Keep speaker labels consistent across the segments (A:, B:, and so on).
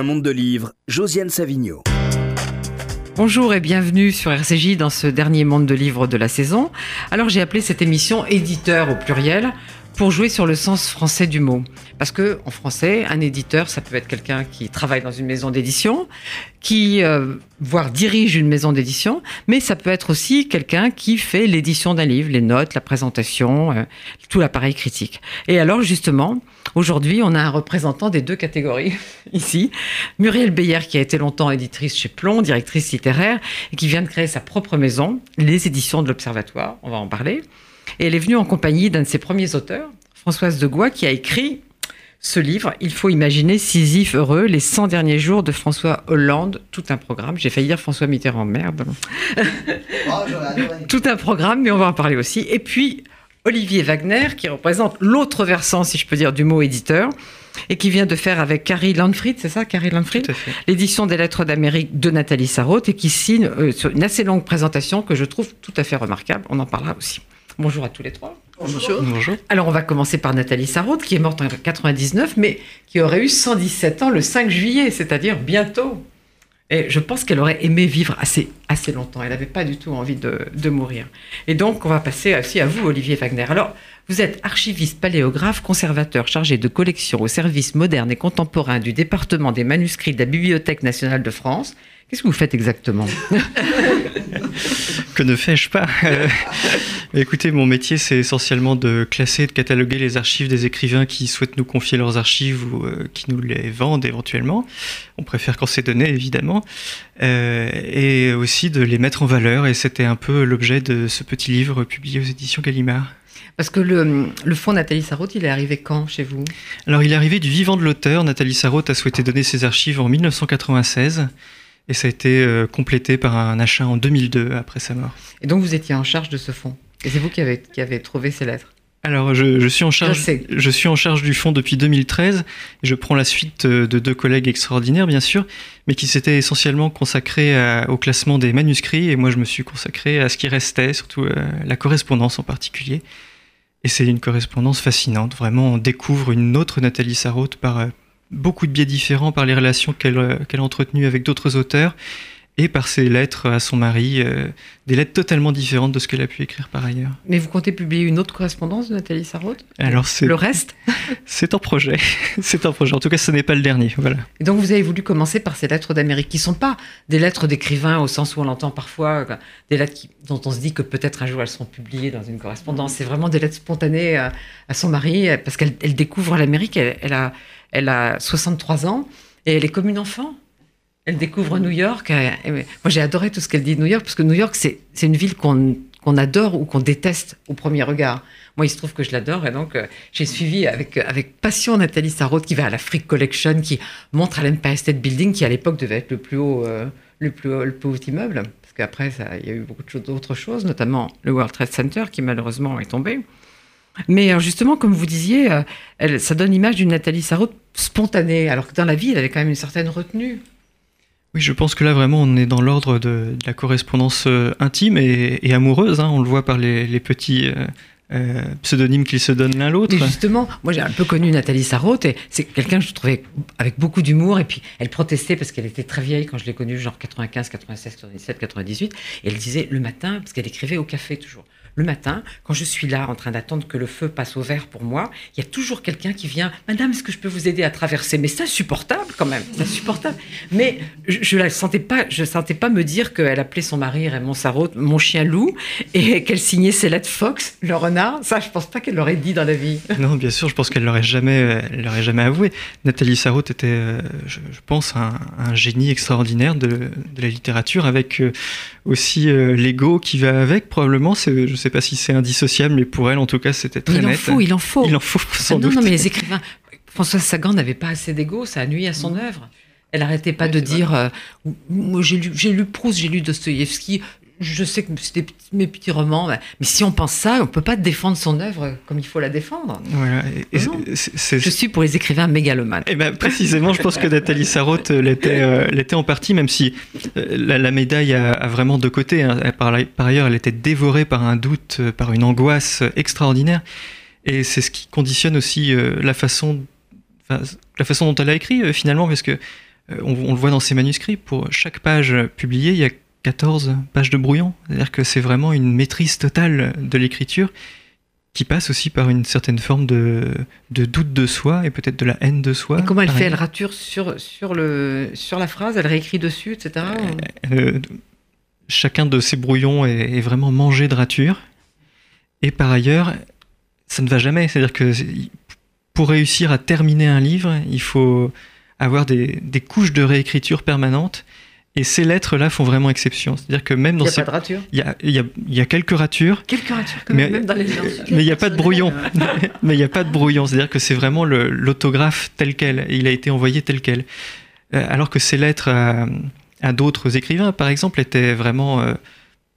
A: Un monde de livres, Josiane Savigno.
B: Bonjour et bienvenue sur RCJ dans ce dernier monde de livres de la saison. Alors j'ai appelé cette émission éditeur au pluriel pour jouer sur le sens français du mot. Parce que en français, un éditeur, ça peut être quelqu'un qui travaille dans une maison d'édition, qui euh, voire dirige une maison d'édition, mais ça peut être aussi quelqu'un qui fait l'édition d'un livre, les notes, la présentation, euh, tout l'appareil critique. Et alors justement, aujourd'hui, on a un représentant des deux catégories ici, Muriel Beyer qui a été longtemps éditrice chez Plomb, directrice littéraire et qui vient de créer sa propre maison, les éditions de l'Observatoire, on va en parler. Et elle est venue en compagnie d'un de ses premiers auteurs, Françoise de Gois, qui a écrit ce livre. Il faut imaginer Sisyphe heureux, les 100 derniers jours de François Hollande, tout un programme. J'ai failli dire François Mitterrand, merde. tout un programme, mais on va en parler aussi. Et puis Olivier Wagner, qui représente l'autre versant, si je peux dire, du mot éditeur, et qui vient de faire avec Carrie Landfried, c'est ça, Carrie Landfried L'édition des Lettres d'Amérique de Nathalie Sarraute, et qui signe euh, une assez longue présentation que je trouve tout à fait remarquable. On en parlera aussi. Bonjour à tous les trois.
C: Bonjour. Bonjour.
B: Alors, on va commencer par Nathalie Sarraute, qui est morte en 99, mais qui aurait eu 117 ans le 5 juillet, c'est-à-dire bientôt. Et je pense qu'elle aurait aimé vivre assez, assez longtemps. Elle n'avait pas du tout envie de, de, mourir. Et donc, on va passer aussi à vous, Olivier Wagner. Alors, vous êtes archiviste, paléographe, conservateur chargé de collection au service moderne et contemporain du département des manuscrits de la Bibliothèque nationale de France. Qu'est-ce que vous faites exactement
C: Que ne fais-je pas? Écoutez, mon métier, c'est essentiellement de classer et de cataloguer les archives des écrivains qui souhaitent nous confier leurs archives ou euh, qui nous les vendent éventuellement. On préfère quand c'est donné, évidemment. Euh, et aussi de les mettre en valeur. Et c'était un peu l'objet de ce petit livre publié aux éditions Gallimard.
B: Parce que le, le fonds Nathalie Sarraute, il est arrivé quand chez vous?
C: Alors, il est arrivé du vivant de l'auteur. Nathalie Sarraute a souhaité donner ses archives en 1996 et ça a été euh, complété par un achat en 2002 après sa mort.
B: Et donc vous étiez en charge de ce fonds et c'est vous qui avez, qui avez trouvé ces lettres
C: alors, je, je, suis en charge, je, je, suis en charge du fonds depuis 2013. Et je prends la suite euh, de deux collègues extraordinaires, bien sûr, mais qui s'étaient essentiellement consacrés à, au classement des manuscrits. Et moi, je me suis consacré à ce qui restait, surtout euh, la correspondance en particulier. Et c'est une correspondance fascinante. Vraiment, on découvre une autre Nathalie Sarraute par beaucoup de biais différents, par les relations qu'elle qu a entretenues avec d'autres auteurs et par ses lettres à son mari, euh, des lettres totalement différentes de ce qu'elle a pu écrire par ailleurs.
B: Mais vous comptez publier une autre correspondance de Nathalie Sarraute?
C: Alors c'est
B: le reste?
C: C'est en projet, c'est en projet. En tout cas, ce n'est pas le dernier. Voilà.
B: Et donc vous avez voulu commencer par ces lettres d'Amérique, qui sont pas des lettres d'écrivains au sens où on l'entend parfois, des lettres qui, dont on se dit que peut-être un jour elles seront publiées dans une correspondance. C'est vraiment des lettres spontanées à, à son mari, parce qu'elle elle découvre l'Amérique. Elle, elle, a, elle a 63 ans et elle est comme une enfant. Elle découvre New York. Moi, j'ai adoré tout ce qu'elle dit de New York, parce que New York, c'est une ville qu'on adore ou qu'on déteste au premier regard. Moi, il se trouve que je l'adore et donc euh, j'ai suivi avec, avec passion Nathalie Sarraute qui va à la Freak Collection, qui montre à l'Empire State Building, qui à l'époque devait être le plus haut, euh, le plus haut, immeuble, parce qu'après, il y a eu beaucoup d'autres choses, notamment le World Trade Center qui malheureusement est tombé. Mais justement, comme vous disiez, euh, ça donne l'image d'une Nathalie Sarraute spontanée, alors que dans la vie, elle avait quand même une certaine retenue.
C: Oui, je pense que là vraiment on est dans l'ordre de, la correspondance euh, intime et, amoureuse. Hein. On le voit par les, les petits euh, euh, pseudonymes qu'ils se donnent l'un l'autre.
B: Justement, moi j'ai un peu connu Nathalie Sarraute et c'est quelqu'un que je trouvais avec beaucoup d'humour et puis elle protestait parce qu'elle était très vieille quand je l'ai connue, genre 95, 96, 97, 98. Et elle disait le matin, parce qu'elle écrivait au café toujours le matin, quand je suis là en train d'attendre que le feu passe au vert pour moi, il y a toujours quelqu'un qui vient Madame, est-ce que je peux vous aider à traverser? Mais c'est insupportable quand même, c'est insupportable. Mais je ne sentais pas, je sentais pas me dire qu'elle appelait son mari Raymond Sarraute mon chien loup et qu'elle signait ses lettres Fox, le renard. Ça, je pense pas qu'elle l'aurait dit dans la vie.
C: Non, bien sûr, je pense qu'elle l'aurait jamais, l'aurait jamais avoué. Nathalie Sarraute était, euh, je, pense, un, génie extraordinaire de, la littérature avec euh, aussi euh, l'ego qui va avec. Probablement, je ne sais pas si c'est indissociable, mais pour elle, en tout cas, c'était très
B: il
C: net.
B: En faut, il en faut.
C: Il en faut, sans
B: non,
C: doute.
B: Non, mais les écrivains. Françoise Sagan n'avait pas assez d'ego, ça a nuit à son œuvre. Elle n'arrêtait pas oui, de dire euh, j'ai lu, lu Proust, j'ai lu Dostoïevski, je sais que c'était mes petits romans, mais si on pense ça, on peut pas défendre son œuvre comme il faut la défendre.
C: Voilà. Et,
B: et je suis pour les écrivains mégalomanes.
C: Et ben précisément, je pense que Nathalie Sarraute l'était, euh, l'était en partie, même si euh, la, la, médaille a, a, vraiment deux côtés. Hein. Par, par, ailleurs, elle était dévorée par un doute, par une angoisse extraordinaire, et c'est ce qui conditionne aussi euh, la façon, la façon dont elle a écrit finalement, parce que on, le voit dans ses manuscrits, pour chaque page publiée, il y a 14 pages de brouillon. C'est-à-dire que c'est vraiment une maîtrise totale de l'écriture qui passe aussi par une certaine forme de, doute de soi et peut-être de la haine de soi.
B: Et comment elle fait Elle rature sur, sur, le, sur la phrase, elle réécrit dessus, etc.
C: Euh, chacun de ces brouillons est, vraiment mangé de rature. Et par ailleurs, ça ne va jamais. C'est-à-dire que pour réussir à terminer un livre, il faut avoir des, des couches de réécriture permanentes et ces lettres-là font vraiment exception. C'est-à-dire que même dans
B: il
C: y a
B: pas de rature.
C: Il y a, y a, quelques ratures.
B: Quelques ratures, quand même, dans les
C: Mais il n'y a pas de brouillon. mais il n'y a pas de brouillon. C'est-à-dire que c'est vraiment l'autographe tel quel. il a été envoyé tel quel. Euh, alors que ces lettres à, d'autres écrivains, par exemple, étaient vraiment euh,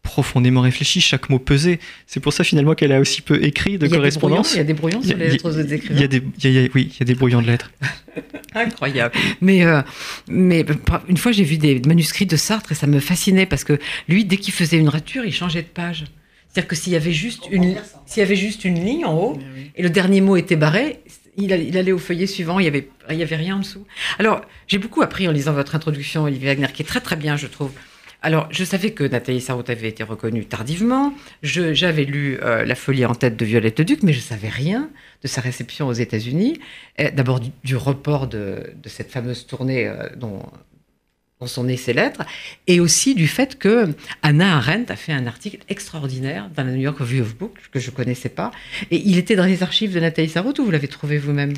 C: profondément réfléchi, chaque mot pesé. C'est pour ça finalement qu'elle a aussi peu écrit de correspondance.
B: Il y a des brouillons sur les lettres des écrivains.
C: Il y a des, oui, il y a des brouillons de lettres.
B: Incroyable. Mais, euh, mais une fois, j'ai vu des manuscrits de Sartre et ça me fascinait parce que lui, dès qu'il faisait une rature, il changeait de page. C'est-à-dire que s'il y avait juste une, s'il y avait juste une ligne en haut et le dernier mot était barré, il, allait au feuillet suivant, il n'y avait, il y avait rien en dessous. Alors, j'ai beaucoup appris en lisant votre introduction, Olivier Wagner, qui est très très bien, je trouve. Alors, je savais que Nathalie Sarraute avait été reconnue tardivement. J'avais lu euh, La folie en tête de Violette Duc, mais je ne savais rien de sa réception aux États-Unis. D'abord du, report de, cette fameuse tournée euh, dont, sont nées ces lettres, et aussi du fait que Anna Arendt a fait un article extraordinaire dans la New York Review of Books que je connaissais pas. Et il était dans les archives de Nathalie Sarraute ou vous l'avez trouvé vous-même?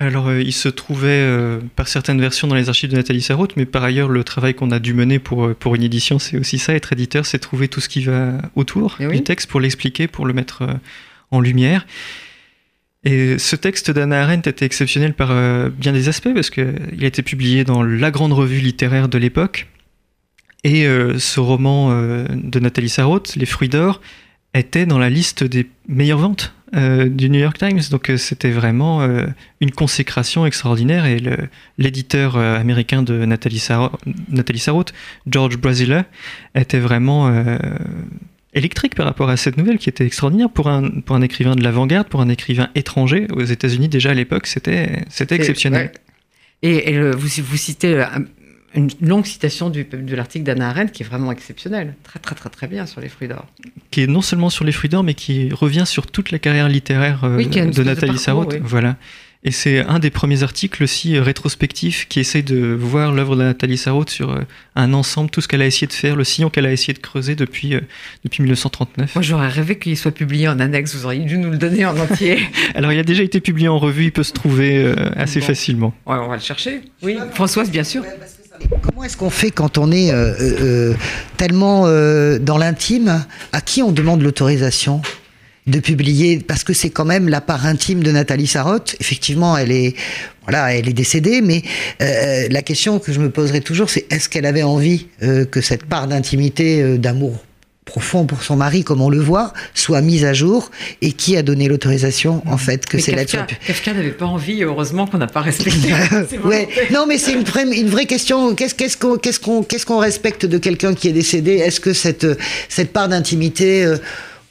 C: Alors, euh, il se trouvait euh, par certaines versions dans les archives de Nathalie Sarraute, mais par ailleurs, le travail qu'on a dû mener pour, euh, pour une édition, c'est aussi ça. Être éditeur, c'est trouver tout ce qui va autour eh du texte pour l'expliquer, pour le mettre en lumière. Et ce texte d'Anna Arendt était exceptionnel par bien des aspects, parce qu'il a été publié dans la grande revue littéraire de l'époque. Et ce roman de Nathalie Sarraute, Les fruits d'or, était dans la liste des meilleures ventes euh, du New York Times. Donc euh, c'était vraiment euh, une consécration extraordinaire. Et l'éditeur américain de Nathalie, Sarraute, George Brasila, était vraiment électrique par rapport à cette nouvelle qui était extraordinaire pour un, pour un écrivain de l'avant-garde, pour un écrivain étranger. Aux États-Unis, déjà à l'époque, c'était exceptionnel.
B: Et, vous, vous citez une longue citation du, de l'article d'Anna Arendt qui est vraiment exceptionnelle, très très très très bien sur les fruits d'or.
C: Qui est non seulement sur les fruits d'or, mais qui revient sur toute la carrière littéraire euh, de Nathalie Sarraute. Voilà. Et c'est un des premiers articles aussi euh, rétrospectifs qui essaie de voir l'œuvre de Nathalie Sarraute sur euh, un ensemble, tout ce qu'elle a essayé de faire, le sillon qu'elle a essayé de creuser depuis, depuis 1939.
B: Moi, j'aurais rêvé qu'il soit publié en annexe. Vous auriez dû nous le donner en entier.
C: Alors, il a déjà été publié en revue, il peut se trouver assez facilement.
B: Ouais, on va le chercher. Oui, Françoise, bien sûr.
D: Comment est-ce qu'on fait quand on est euh, euh, euh, tellement dans l'intime À qui on demande l'autorisation de publier? Parce que c'est quand même la part intime de Nathalie Sarotte. Effectivement, elle est, voilà, elle est décédée, mais la question que je me poserai toujours, c'est est-ce qu'elle avait envie que cette part d'intimité, d'amour profond pour son mari, comme on le voit, soit mise à jour et qui a donné l'autorisation en fait que c'est là-dessus.
B: Kafka n'avait pas envie, heureusement qu'on n'a pas respecté.
D: ouais. Non, mais c'est une vraie, une vraie question. Qu'est-ce qu'on qu'est-ce qu'on qu'est-ce qu'on respecte de quelqu'un qui est décédé? Est-ce que cette cette part d'intimité euh,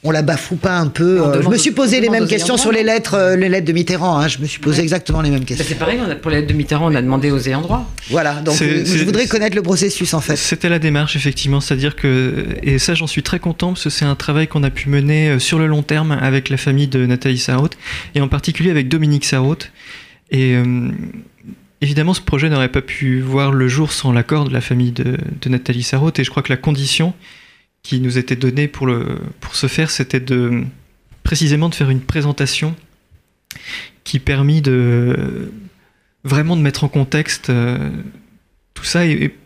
D: on la bafoue pas un peu euh, Je me suis posé les mêmes questions sur les lettres, euh, les lettres de Mitterrand. Hein, je me suis posé exactement les mêmes bah, questions.
B: c'est pareil, pour les lettres de Mitterrand, on a demandé aux ayants droit.
D: Voilà, donc euh, je voudrais connaître le processus en fait.
C: C'était la démarche effectivement, c'est-à-dire que et ça j'en suis très content parce que c'est un travail qu'on a pu mener sur le long terme avec la famille de Nathalie Sarraute et en particulier avec Dominique Sarraute. Et évidemment, ce projet n'aurait pas pu voir le jour sans l'accord de la famille de, de Nathalie Sarraute et je crois que la condition qui nous était donné pour, ce faire, c'était de précisément de faire une présentation qui permit de vraiment de mettre en contexte euh, tout ça et,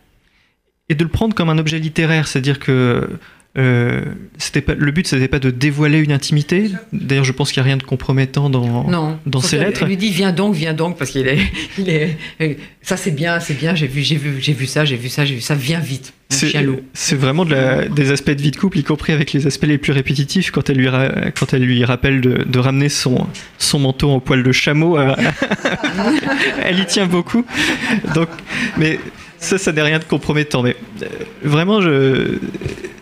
C: et, de le prendre comme un objet littéraire, c'est-à-dire que euh, c'était pas, le but, c'était pas de dévoiler une intimité. D'ailleurs, je pense qu'il n'y a rien de compromettant dans,
B: non,
C: dans ces lettres.
B: Il lui dit viens donc, viens donc, parce qu'il est, il est, ça c'est bien, c'est bien. J'ai vu, j'ai vu, j'ai vu ça, j'ai vu ça, j'ai vu ça. Viens vite,
C: C'est vraiment de la, des aspects de vie de couple, y compris avec les aspects les plus répétitifs. Quand elle lui, quand elle lui rappelle de, de, ramener son, son manteau en poil de chameau, elle y tient beaucoup. Donc, mais ça, ça n'est rien de compromettant. Mais euh, vraiment, je,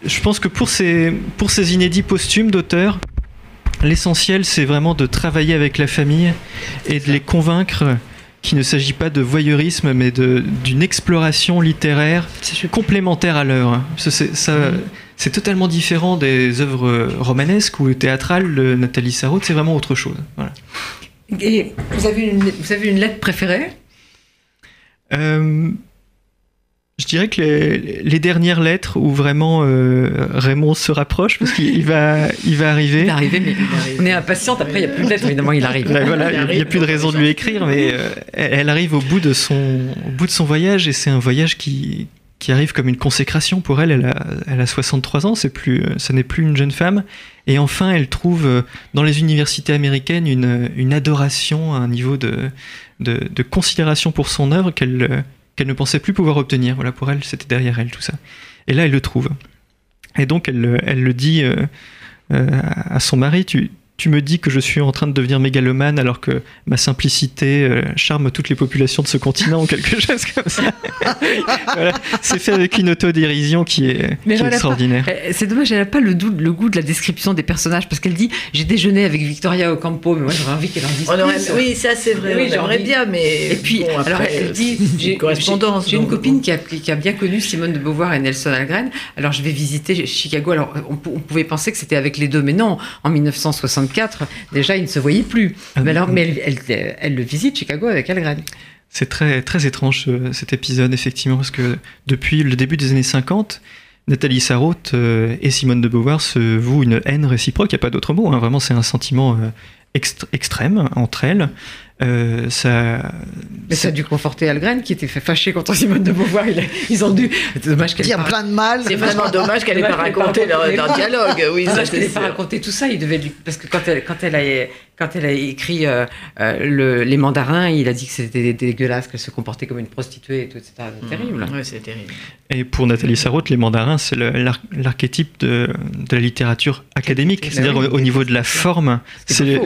C: je pense que pour ces, pour ces inédits posthumes d'auteurs, l'essentiel, c'est vraiment de travailler avec la famille et de les convaincre qu'il ne s'agit pas de voyeurisme, mais d'une exploration littéraire complémentaire à l'œuvre. Mm. C'est totalement différent des œuvres romanesques ou théâtrales de Nathalie Sarraute, c'est vraiment autre chose. Voilà.
B: Et vous avez une, vous avez une lettre préférée?
C: Euh, je dirais que les, dernières lettres où vraiment euh, Raymond se rapproche, parce qu'il va, il va arriver.
B: Il va arriver, mais on est impatiente. Après, il n'y a plus de lettres, évidemment, il arrive.
C: Ben voilà, il n'y a, plus de raison de lui écrire, mais euh, elle arrive au bout de son, au bout de son voyage, et c'est un voyage qui, qui arrive comme une consécration pour elle. Elle a, elle a 63 ans, c'est plus, ce n'est plus une jeune femme. Et enfin, elle trouve euh, dans les universités américaines une, une adoration, un niveau de, de, de considération pour son œuvre qu'elle qu'elle ne pensait plus pouvoir obtenir. Voilà, pour elle, c'était derrière elle tout ça. Et là, elle le trouve. Et donc, elle, elle le dit euh, euh, à son mari, tu, tu me dis que je suis en train de devenir mégalomane alors que ma simplicité euh, charme toutes les populations de ce continent ou quelque chose comme ça. C'est fait avec une autodérision qui est, extraordinaire.
B: C'est dommage, elle n'a pas le, le, goût de la description des personnages parce qu'elle dit j'ai déjeuné avec Victoria Ocampo, mais moi j'aurais envie qu'elle en dise plus.
E: Oui, ça c'est vrai, oui, j'aimerais bien, mais.
B: Et puis, alors elle dit j'ai une correspondance. J'ai une copine qui a, qui a, bien connu Simone de Beauvoir et Nelson Algren, alors je vais visiter Chicago. Alors on, on pouvait penser que c'était avec les deux, mais non, en 1960 déjà, il ne se voyait plus. Ah mais alors, mais elle, le visite, Chicago, avec Algren.
C: C'est très, très étrange cet épisode, effectivement, parce que depuis le début des années 50, Nathalie Sarraute euh, et Simone de Beauvoir se vouent une haine réciproque, il n'y a pas d'autre mot, hein. vraiment c'est un sentiment euh, extrême entre elles. Euh, ça,
B: mais ça a dû conforter Algren qui était fait fâché contre Simone de Beauvoir. Ils ont dû.
D: C'est dommage qu'elle dire plein de mal.
E: C'est vraiment dommage qu'elle n'ait pas raconté leur, dialogue. Oui,
B: ça, qu'elle n'ait pas raconté tout ça. Il devait parce que quand elle, quand elle a quand elle a écrit euh, euh, le, les mandarins, il a dit que c'était dégueulasse, qu'elle se comportait comme une prostituée et tout, etc. C'est mmh. terrible.
E: Oui, c'est terrible.
C: Et pour Nathalie Sarraute, les mandarins, c'est l'archétype de, de, la littérature académique, c'est-à-dire au, niveau de la forme. C'est le,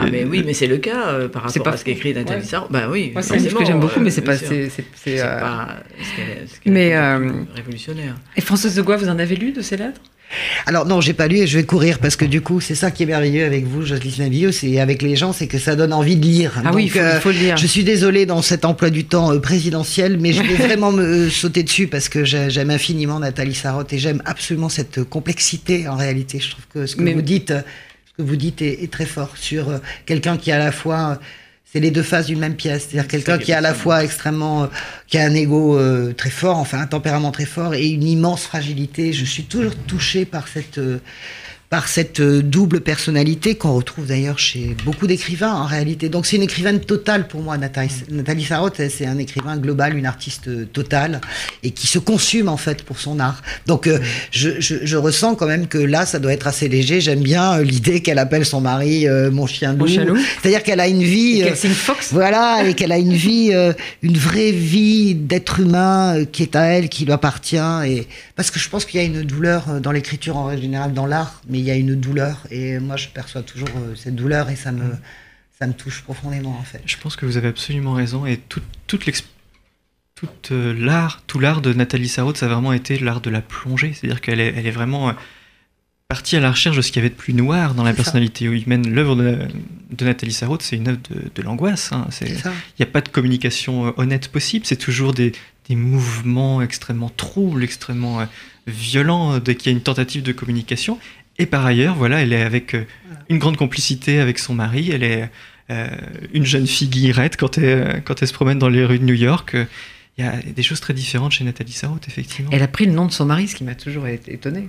E: ah, mais oui, mais c'est le cas par rapport pas... à ce qu'écrit Nathalie ouais. Sarraute. Ben oui,
B: c'est ce que j'aime beaucoup, mais c'est pas. C'est
E: pas ce qu'elle mais, révolutionnaire.
B: Et Françoise de Goua, vous en avez lu de ces lettres?
D: Alors non, j'ai pas lu et je vais courir parce que du coup, c'est ça qui est merveilleux avec vous, Jocelyne Navilleux, c'est avec les gens, c'est que ça donne envie de lire.
B: Ah oui, il faut, le lire.
D: Je suis désolée dans cet emploi du temps euh, présidentiel, mais je vais vraiment me euh, sauter dessus parce que j'aime infiniment Nathalie Sarotte et j'aime absolument cette complexité en réalité. Je trouve que ce que vous dites, ce que vous dites est, est très fort sur euh, quelqu'un qui à la fois c'est les deux faces d'une même pièce. C'est-à-dire quelqu'un qui est à la fois extrêmement, euh, qui a un ego euh, très fort, enfin un tempérament très fort et une immense fragilité. Je suis toujours touchée par cette, euh, par cette euh, double personnalité qu'on retrouve d'ailleurs chez beaucoup d'écrivains en réalité. Donc c'est une écrivaine totale pour moi, Nathalie, Nathalie Sarraute, c'est un écrivain global, une artiste euh, totale et qui se consume en fait pour son art. Donc euh, je, je, je, ressens quand même que là, ça doit être assez léger. J'aime bien l'idée qu'elle appelle son mari mon chien loup. C'est-à-dire qu'elle a une vie...
B: qu'elle une fox.
D: Voilà, et qu'elle a une vie, une vraie vie d'être humain qui est à elle, qui lui appartient. Et... Parce que je pense qu'il y a une douleur dans l'écriture en général, dans l'art, mais il y a une douleur. Et moi, je perçois toujours euh, cette douleur et ça me, ça me touche profondément, en fait.
C: Je pense que vous avez absolument raison. Et toute, toute toute euh, l'art, tout l'art de Nathalie Sarraute, ça a vraiment été l'art de la plongée. C'est-à-dire qu'elle est, elle est vraiment euh, partie à la recherche de ce qu'il y avait de plus noir dans la personnalité humaine. L'œuvre de, de, Nathalie Sarraute, c'est une œuvre de, l'angoisse. Hein. Il n'y a pas de communication honnête possible. C'est toujours des, des, mouvements extrêmement troubles, extrêmement violents dès qu'il y a une tentative de communication. Et par ailleurs, voilà, elle est avec euh, une grande complicité avec son mari. Elle est euh, une jeune fille guillerette quand elle, quand elle se promène dans les rues de New York. Il y a des choses très différentes chez Nathalie Sarraute, effectivement.
B: Elle a pris le nom de son mari, ce qui m'a toujours étonné.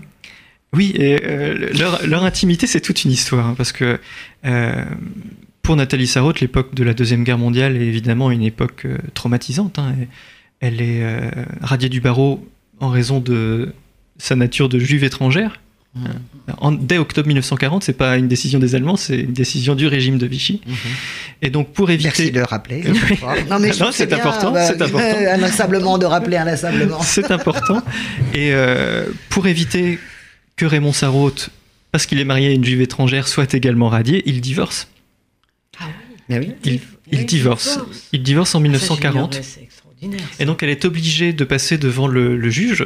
C: Oui, et euh, leur, intimité, c'est toute une histoire, hein, parce que pour Nathalie Sarraute, l'époque de la Deuxième Guerre mondiale est évidemment une époque traumatisante. Hein, elle est radiée du barreau en raison de sa nature de juive étrangère, en, dès octobre 1940, c'est pas une décision des Allemands, c'est une décision du régime de Vichy. Mhm. Et donc pour éviter.
D: Merci de le rappeler.
C: non mais c'est important, bah, c'est important.
D: Inlassablement de rappeler inlassablement.
C: c'est important. Et euh, pour éviter que Raymond Sarraute, parce qu'il est marié à une juive étrangère, soit également radié, il divorce.
B: Ah oui.
C: Il, il, divorce. Il divorce en 1940. et donc elle est obligée de passer devant le, le juge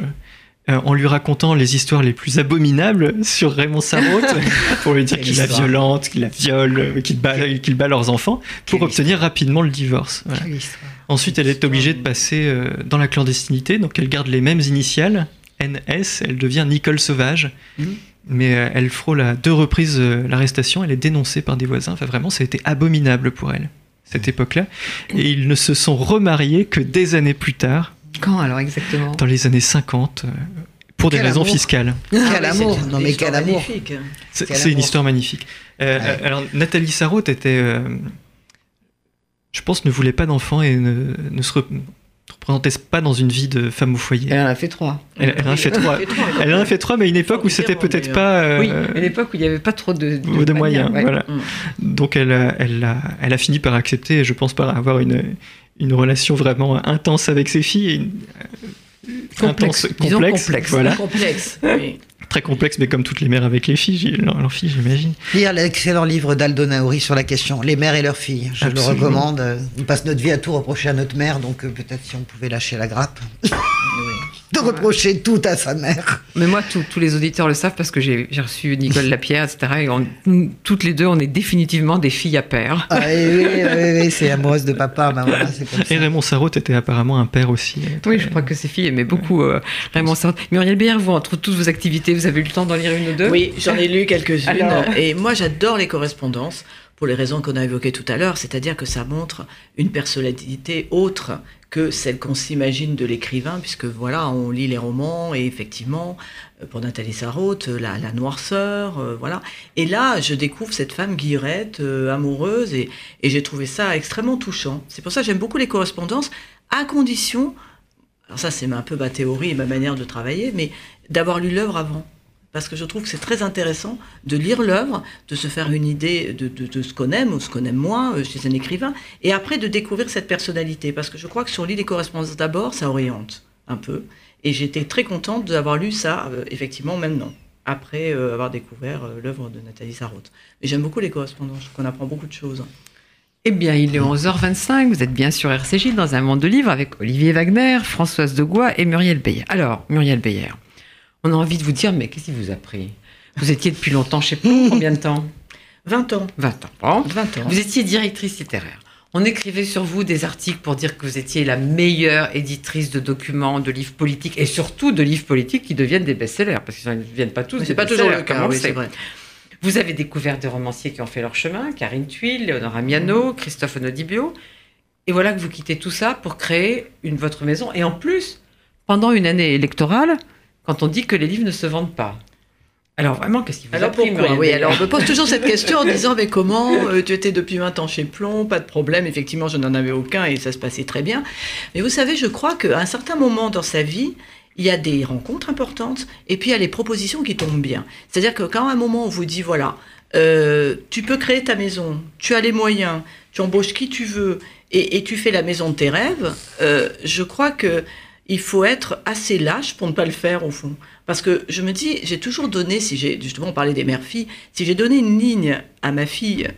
C: euh, en lui racontant les histoires les plus abominables sur Raymond Sarraute, pour lui dire qu'il la violente, qu'il la viole, euh, qu'il bat, leurs enfants, pour obtenir rapidement le divorce. Ensuite, elle est obligée de passer euh, dans la clandestinité, donc elle garde les mêmes initiales, NS, elle devient Nicole Sauvage. Mmh. Mais elle frôle à deux reprises l'arrestation, elle est dénoncée par des voisins. Enfin, vraiment, ça a été abominable pour elle, cette époque-là. Et ils ne se sont remariés que des années plus tard,
B: quand alors exactement?
C: Dans les années 50, euh, pour des raisons fiscales.
D: quel ah amour Non mais quel amour
C: C'est une histoire magnifique. Euh, euh, alors Nathalie Sarraute était, je pense, ne voulait pas d'enfant et ne, se représentait pas dans une vie de femme au foyer.
B: Elle en a fait trois.
C: Elle, en a fait trois. Elle en a fait trois, mais à une époque où c'était peut-être pas.
B: Oui, une époque où il n'y avait pas trop de,
C: de, moyens. Voilà. Mm. Donc elle, elle, a, elle a fini par accepter, je pense, par avoir une, une relation vraiment intense avec ses filles.
B: Euh, complexe, complexe,
E: Voilà. complexe
C: Très complexe, mais comme toutes les mères avec les filles, leurs filles, j'imagine.
D: Lire l'excellent livre d'Aldo Naouri sur la question Les mères et leurs filles. Je le recommande. On passe notre vie à tout reprocher à notre mère, donc euh, peut-être si on pouvait lâcher la grappe. oui de reprocher tout à sa mère.
B: Mais moi, tous les auditeurs le savent parce que j'ai reçu Nicole Lapierre, etc. Et toutes les deux, on est définitivement des filles à père.
D: Ah, oui, oui, oui, c'est amoureuse de papa. Ben voilà, comme
C: ça. Et Raymond Sarraute était apparemment un père aussi.
B: Oui, je crois que ses filles aimaient beaucoup euh, Raymond Sarraute. Muriel Béer, vous, entre toutes vos activités, vous avez eu le temps d'en lire une ou deux?
E: Oui, j'en ai lu quelques-unes. Et moi, j'adore les correspondances pour les raisons qu'on a évoquées tout à l'heure, c'est-à-dire que ça montre une personnalité autre que celle qu'on s'imagine de l'écrivain, puisque voilà, on lit les romans et effectivement, euh, pour Nathalie Sarraute, la, la noirceur, euh, voilà. Et là, je découvre cette femme guillerette, euh, amoureuse, et, et j'ai trouvé ça extrêmement touchant. C'est pour ça que j'aime beaucoup les correspondances, à condition, alors ça c'est un peu ma théorie et ma manière de travailler, mais d'avoir lu l'œuvre avant parce que je trouve que c'est très intéressant de lire l'œuvre, de se faire une idée de, ce qu'on aime ou ce qu'on aime moins euh, chez un écrivain, et après de découvrir cette personnalité, parce que je crois que on lit les correspondances d'abord, ça oriente un peu. Et j'étais très contente d'avoir lu ça, euh, effectivement, maintenant, après euh, avoir découvert l'œuvre de Nathalie Sarraute. Mais j'aime beaucoup les correspondances, qu'on apprend beaucoup de choses.
B: Eh bien, il est 11h25, vous êtes bien sur RCJ dans un monde de livres avec Olivier Wagner, Françoise de et Muriel Beyer. Alors, Muriel Beyer, on a envie de vous dire, mais qu'est-ce qui vous a pris? Vous étiez depuis longtemps chez Plon, combien de temps?
E: 20 ans.
B: 20 ans. 20 ans. Vous étiez directrice littéraire. On écrivait sur vous des articles pour dire que vous étiez la meilleure éditrice de documents, de livres politiques et surtout de livres politiques qui deviennent des best-sellers parce qu'ils ne viennent pas tous.
E: C'est pas toujours le cas, oui, c'est vrai.
B: Vous avez découvert des romanciers qui ont fait leur chemin, Karine Thuil, Léonore Amiano, Christophe Onodibio. Et voilà que vous quittez tout ça pour créer une, votre maison. Et en plus, pendant une année électorale, quand on dit que les livres ne se vendent pas. Alors vraiment, qu'est-ce qui vous
E: alors
B: a pris,
E: pourquoi Oui, alors on me pose toujours cette question en disant mais comment euh, tu étais depuis 20 ans chez Plomb, pas de problème. Effectivement, je n'en avais aucun et ça se passait très bien. Mais vous savez, je crois qu'à un certain moment dans sa vie, il y a des rencontres importantes et puis il y a les propositions qui tombent bien. C'est-à-dire que quand à un moment on vous dit voilà, euh, tu peux créer ta maison, tu as les moyens, tu embauches qui tu veux et, tu fais la maison de tes rêves, euh, je crois que il faut être assez lâche pour ne pas le faire au fond. Parce que je me dis, j'ai toujours donné, si j'ai justement parlé des mères-filles, si j'ai donné une ligne à ma fille,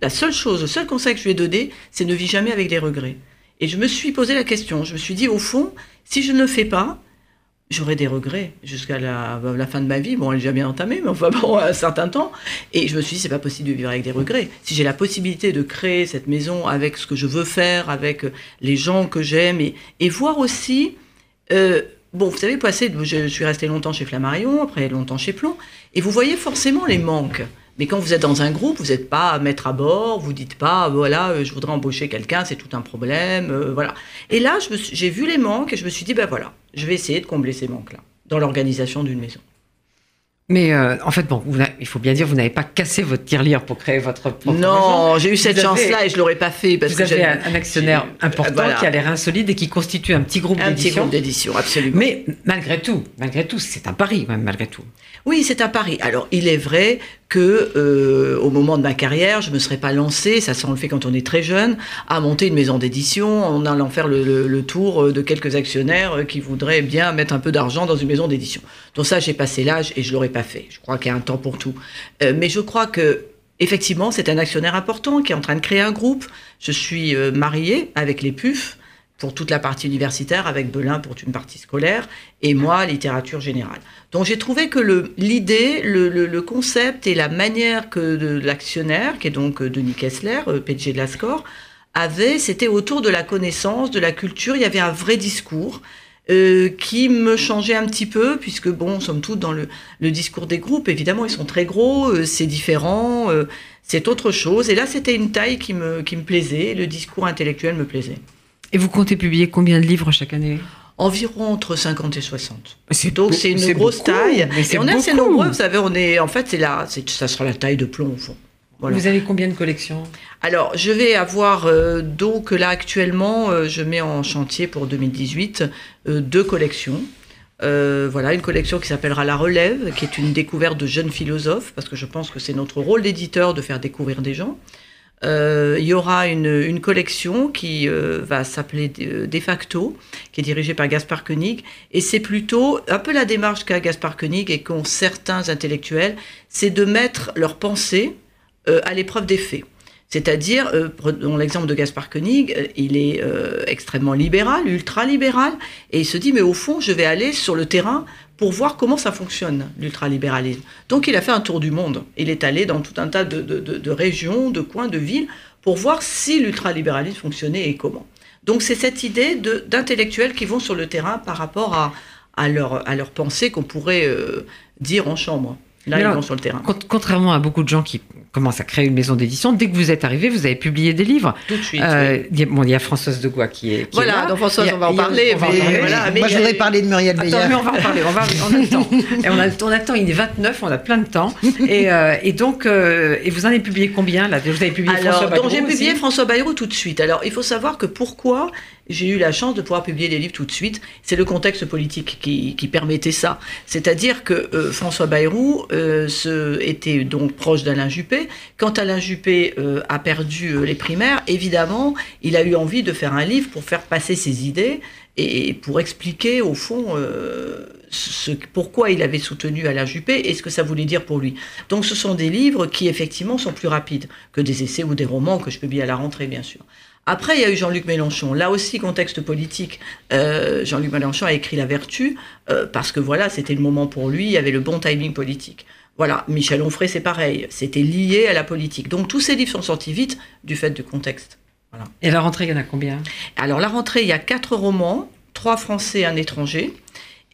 E: la seule chose, le seul conseil que je lui ai donné, c'est ne vis jamais avec des regrets. Et je me suis posé la question, je me suis dit, au fond, si je ne le fais pas, j'aurai des regrets jusqu'à la, fin de ma vie. Bon, elle est déjà bien entamée, mais enfin bon, un certain temps. Et je me suis dit, c'est pas possible de vivre avec des regrets. Si j'ai la possibilité de créer cette maison avec ce que je veux faire, avec les gens que j'aime, et, et voir aussi euh, bon, vous savez, passé, je, suis resté longtemps chez Flammarion, après longtemps chez Plomb, et vous voyez forcément les manques. Mais quand vous êtes dans un groupe, vous n'êtes pas à mettre à bord, vous dites pas, voilà, euh, je voudrais embaucher quelqu'un, c'est tout un problème, euh, voilà. Et là, j'ai vu les manques et je me suis dit, ben voilà, je vais essayer de combler ces manques-là dans l'organisation d'une maison.
B: Mais euh, en fait, bon, il faut bien dire, vous n'avez pas cassé votre tirelire pour créer votre propre
E: Non, j'ai eu cette chance-là et je l'aurais pas fait
B: parce vous avez un, actionnaire important qui a l'air insolide et qui constitue un petit groupe d'édition.
E: Un petit groupe d'édition, absolument.
B: Mais malgré tout, malgré tout, c'est un pari, même malgré tout.
E: Oui, c'est un pari. Alors, il est vrai que euh, au moment de ma carrière, je me serais pas lancée, ça on le fait quand on est très jeune, à monter une maison d'édition en allant faire le, tour euh, de quelques actionnaires qui voudraient bien mettre un peu d'argent dans une maison d'édition. Donc ça, j'ai passé l'âge et je l'aurais pas fait. Je crois qu'il y a un temps pour tout. Euh, mais je crois que effectivement, c'est un actionnaire important qui est en train de créer un groupe. Je suis mariée avec les PUF. pour toute la partie universitaire, avec Belin pour une partie scolaire, et moi, littérature générale. Donc j'ai trouvé que l'idée, le, le, concept et la manière que l'actionnaire, qui est donc euh, Denis Kessler, euh, PG de la Score, avait, c'était autour de la connaissance, de la culture, il y avait un vrai discours. Euh, qui me changeait un petit peu, puisque bon, somme toute, dans le, le discours des groupes, évidemment, ils sont très gros, c'est différent, c'est autre chose. Et là, c'était une taille qui me, qui me plaisait, le discours intellectuel me plaisait.
B: Et vous comptez publier combien de livres chaque année?
E: Environ entre 50 et 60. Donc c'est une grosse taille. et on est assez nombreux, vous savez, on est, en fait, c'est là, ça sera la taille de plomb au fond.
B: Vous avez combien de collections?
E: Alors, je vais avoir, euh, donc là actuellement, euh, je mets en chantier pour 2018 euh, deux collections. voilà, une collection qui s'appellera La Relève, qui est une découverte de jeunes philosophes, parce que je pense que c'est notre rôle d'éditeur de faire découvrir des gens. Euh, il y aura une, collection qui euh, va s'appeler euh, De facto, qui est dirigée par Gaspard Koenig. Et c'est plutôt un peu la démarche qu'a Gaspard Koenig et qu'ont certains intellectuels, c'est de mettre leur pensée à l'épreuve des faits. C'est-à-dire, prenons l'exemple de Gaspard Koenig, il est extrêmement libéral, ultra-libéral, et il se dit, mais au fond, je vais aller sur le terrain pour voir comment ça fonctionne, l'ultralibéralisme. Donc il a fait un tour du monde. Il est allé dans tout un tas de, régions, de coins, de villes, pour voir si l'ultralibéralisme fonctionnait et comment. Donc c'est cette idée d'intellectuels qui vont sur le terrain par rapport à, à, leur, à leur pensée qu'on pourrait euh, dire en chambre. Là, ils vont sur le terrain.
B: Contrairement à beaucoup de gens qui commencent à créer une maison d'édition, dès que vous êtes arrivé, vous avez publié des livres.
E: Tout de suite. Euh,
B: il, y a, bon, il y a Françoise de Goua qui est.
E: voilà, donc Françoise, on va en parler.
D: Moi, je voudrais parler de Muriel Beyer.
B: Mais on va en parler. On, va, on attend. et on, a, on attend. Il est 29, on a plein de temps. Et, euh, et donc, euh, et vous en avez publié combien là? Vous avez publié
E: Alors,
B: François Bayrou
E: donc j'ai publié François Bayrou tout de suite. Alors, il faut savoir que pourquoi j'ai eu la chance de pouvoir publier des livres tout de suite. C'est le contexte politique qui, qui permettait ça. C'est-à-dire que euh, François Bayrou euh, se, était donc proche d'Alain Juppé. Quand Alain Juppé euh, a perdu les primaires, évidemment, il a eu envie de faire un livre pour faire passer ses idées et pour expliquer au fond ce, pourquoi il avait soutenu Alain Juppé et ce que ça voulait dire pour lui. Donc ce sont des livres qui effectivement sont plus rapides que des essais ou des romans que je publie à la rentrée bien sûr. Après, il y a eu Jean-Luc Mélenchon. Là aussi, contexte politique. Euh, Jean-Luc Mélenchon a écrit La Vertu euh, parce que voilà, c'était le moment pour lui. Il y avait le bon timing politique. Voilà, Michel Onfray, c'est pareil. C'était lié à la politique. Donc tous ces livres sont sortis vite du fait du contexte.
B: Voilà. Et la rentrée, il y en a combien?
E: Alors la rentrée, il y a quatre romans, trois français, un étranger,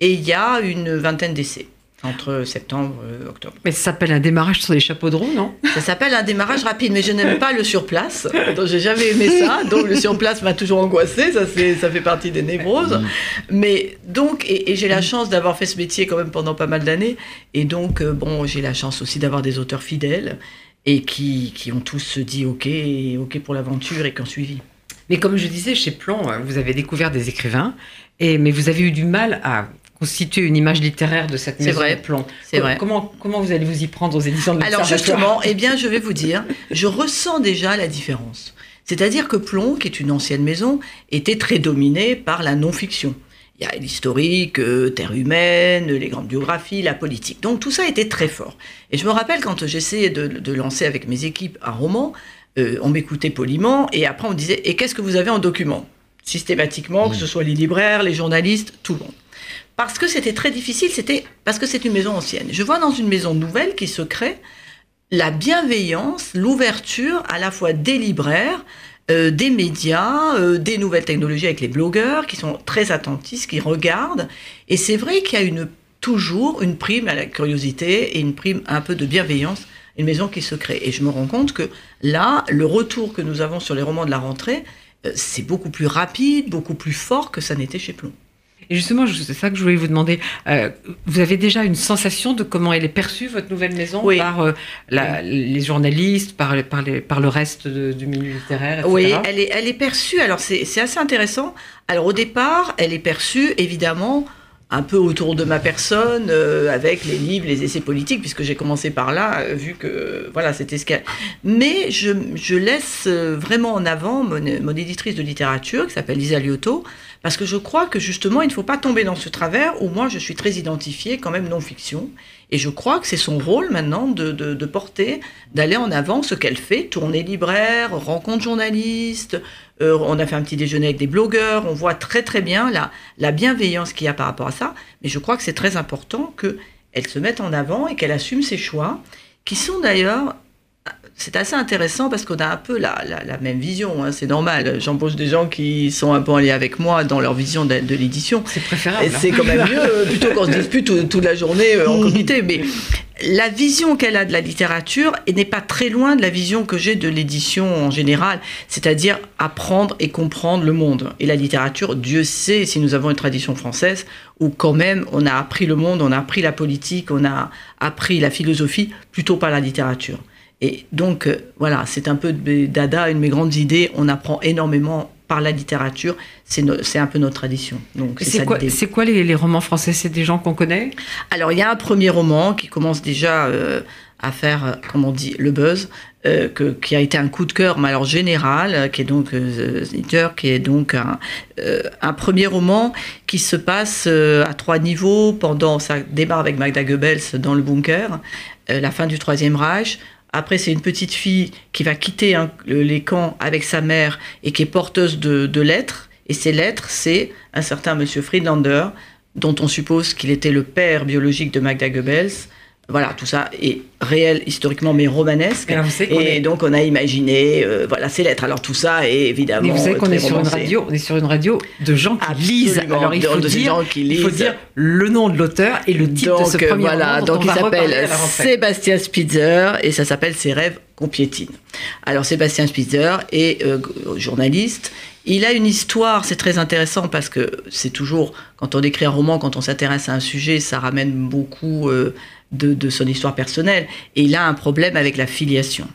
E: et il y a une vingtaine d'essais entre septembre et octobre.
B: Mais ça s'appelle un démarrage sur les chapeaux de roue, non?
E: Ça s'appelle un démarrage rapide, mais je n'aime pas le surplace. Donc j'ai jamais aimé ça. Donc le surplace m'a toujours angoissé. Ça, ça fait partie des névroses. Mais donc, et, j'ai la chance d'avoir fait ce métier quand même pendant pas mal d'années. Et donc, euh, bon, j'ai la chance aussi d'avoir des auteurs fidèles et qui, qui ont tous dit OK, OK pour l'aventure et qui ont suivi.
B: Mais comme je disais, chez Plomb, vous avez découvert des écrivains, et, mais vous avez eu du mal à constituer une image littéraire de cette maison
E: vrai,
B: de plomb.
E: C'est vrai.
B: Comment, comment vous allez vous y prendre aux éditions de
E: Alors justement, eh bien, je vais vous dire, je ressens déjà la différence. C'est-à-dire que Plomb, qui est une ancienne maison, était très dominée par la non-fiction. Il y a l'historique, euh, Terre humaine, les grandes biographies, la politique. Donc tout ça était très fort. Et je me rappelle quand j'essayais de, lancer avec mes équipes un roman, euh, on m'écoutait poliment et après on me disait Et qu'est-ce que vous avez en document? Systématiquement, que ce soit les libraires, les journalistes, tout le monde parce que c'était très difficile, c'était parce que c'est une maison ancienne. Je vois dans une maison nouvelle qui se crée la bienveillance, l'ouverture à la fois des libraires, euh, des médias, euh, des nouvelles technologies avec les blogueurs qui sont très attentifs, qui regardent. Et c'est vrai qu'il y a une, toujours une prime à la curiosité et une prime un peu de bienveillance, une maison qui se crée. Et je me rends compte que là, le retour que nous avons sur les romans de la rentrée, euh, c'est beaucoup plus rapide, beaucoup plus fort que ça n'était chez Plomb.
B: Et justement, c'est ça que je voulais vous demander. Euh, vous avez déjà une sensation de comment elle est perçue, votre nouvelle maison, par euh, les journalistes, par, par, par le reste du milieu littéraire, etc.
E: Oui, elle est, elle est perçue. Alors, c'est assez intéressant. Alors, au départ, elle est perçue, évidemment, un peu autour de ma personne, euh, avec les livres, les essais politiques, puisque j'ai commencé par là, vu que voilà, c'était ce qu'elle. Mais je, je, laisse vraiment en avant mon, mon, éditrice de littérature, qui s'appelle Lisa Liotto, parce que je crois que justement, il ne faut pas tomber dans ce travers où moi, je suis très identifiée quand même non-fiction. Et je crois que c'est son rôle maintenant de, porter, d'aller en avant ce qu'elle fait, tournée libraire, rencontre journaliste, euh, on a fait un petit déjeuner avec des blogueurs, on voit très très bien la bienveillance qu'il y a par rapport à ça. Mais je crois que c'est très important qu'elle se mette en avant et qu'elle assume ses choix, qui sont d'ailleurs c'est assez intéressant parce qu'on a un peu la, même vision, hein, c'est normal. J'embauche des gens qui sont un peu en lien avec moi dans leur vision de, l'édition.
B: C'est préférable.
E: C'est quand même mieux, plutôt qu'on se dispute toute la journée euh, en comité. Mais la vision qu'elle a de la littérature n'est pas très loin de la vision que j'ai de l'édition en général, c'est-à-dire apprendre et comprendre le monde. Et la littérature, Dieu sait si nous avons une tradition française où quand même on a appris le monde, on a appris la politique, on a appris la philosophie plutôt par la littérature. Et donc, euh, voilà, c'est un peu de Dada, une de mes grandes idées. On apprend énormément par la littérature. C'est un peu notre tradition.
B: C'est quoi, quoi les, romans français? C'est des gens qu'on connaît?
E: Alors, il y a un premier roman qui commence déjà euh, à faire, euh, comme on dit, le buzz, que, qui a été un coup de cœur, mais alors général, qui est donc qui est donc un, un, premier roman qui se passe à trois niveaux. Pendant, ça démarre avec Magda Goebbels dans le bunker, la fin du Troisième Reich après, c'est une petite fille qui va quitter les camps avec sa mère et qui est porteuse de, lettres. Et ces lettres, c'est un certain monsieur Friedlander, dont on suppose qu'il était le père biologique de Magda Goebbels, voilà, tout ça est réel historiquement, mais romanesque. et donc on a imaginé, euh, voilà, ces lettres. Alors tout ça est évidemment. Mais
B: vous savez qu'on est sur une radio, on est sur une radio de gens qui lisent. Alors il faut, dire, il faut dire le nom de l'auteur et le titre de ce premier
E: voilà,
B: roman.
E: Donc il s'appelle Sébastien Spitzer et ça s'appelle Ses rêves qu'on piétine. Alors Sébastien Spitzer est euh, journaliste. Il a une histoire, c'est très intéressant parce que c'est toujours, quand on écrit un roman, quand on s'intéresse à un sujet, ça ramène beaucoup euh, de, son histoire personnelle. Et il a un problème avec la filiation.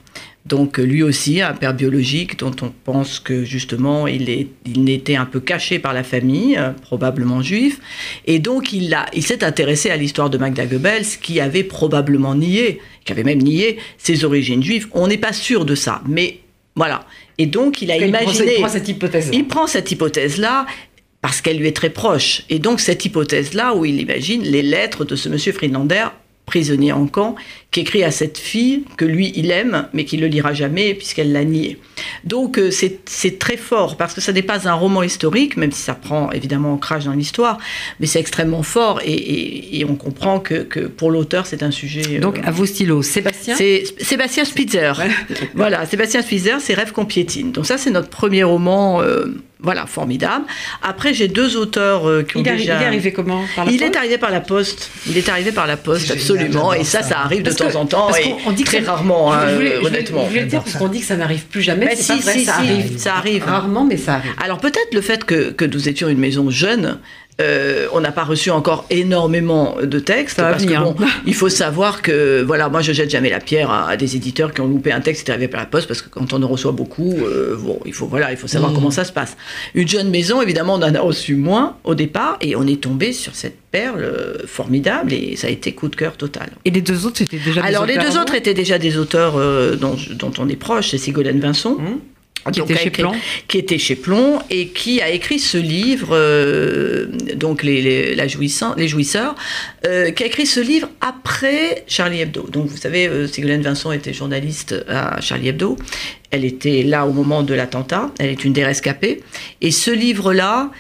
E: Donc lui aussi, un père biologique dont on pense que justement il, est, il était un peu caché par la famille, euh, probablement juif. Et donc il, a, il s'est intéressé à l'histoire de Magda Goebbels qui avait probablement nié, qui avait même nié ses origines juives. On n'est pas sûr de ça, mais voilà. Et donc il a imaginé...
B: Il prend cette hypothèse.
E: Il prend cette hypothèse-là parce qu'elle lui est très proche. Et donc cette hypothèse-là où il imagine les lettres de ce monsieur Friedlander prisonnier en camp, qui écrit à cette fille que lui, il aime, mais qu'il ne le lira jamais puisqu'elle l'a nié. Donc euh, c'est très fort, parce que ça n'est pas un roman historique, même si ça prend évidemment ancrage dans l'histoire, mais c'est extrêmement fort, et, on comprend que, pour l'auteur, c'est un sujet...
B: Euh, Donc à vos stylos, Sébastien
E: C'est Sébastien Spitzer. voilà, Sébastien Spitzer, c'est Rêve qu'on piétine. Donc ça, c'est notre premier roman... Euh, voilà, formidable. Après, j'ai deux auteurs euh, qui ont déjà.
B: Il est arrivé comment
E: Il est arrivé par la poste. Il est arrivé par la poste, absolument. Et ça, ça, arrive de temps en temps. et on dit très rarement, hein, honnêtement.
B: Je voulais dire parce qu'on dit que ça n'arrive plus jamais. si, pas vrai,
E: ça, arrive. ça arrive.
B: Rarement, mais ça arrive.
E: Alors peut-être le fait que, que nous étions une maison jeune euh, on n'a pas reçu encore énormément de textes parce que bon, il faut savoir que voilà, moi je jette jamais la pierre à, des éditeurs qui ont loupé un texte qui est arrivé par la poste parce que quand on en reçoit beaucoup, euh, bon, il faut voilà, il faut savoir mm. comment ça se passe. Une jeune maison, évidemment, on en a reçu moins au départ et on est tombé sur cette perle euh, formidable et ça a été coup de cœur total.
B: Et les deux autres, c'était déjà des
E: Alors les deux autres étaient déjà des auteurs dont, on est proche, c'est Ségolène Vincent. Mm
B: qui était chez Plon.
E: Qui était chez Plon et qui a écrit ce livre, euh, donc les, la les jouisseurs, euh, qui a écrit ce livre après Charlie Hebdo. Donc vous savez, euh, Ségolène Vincent était journaliste à Charlie Hebdo. Elle était là au moment de l'attentat. Elle est une des rescapées. Et ce livre-là,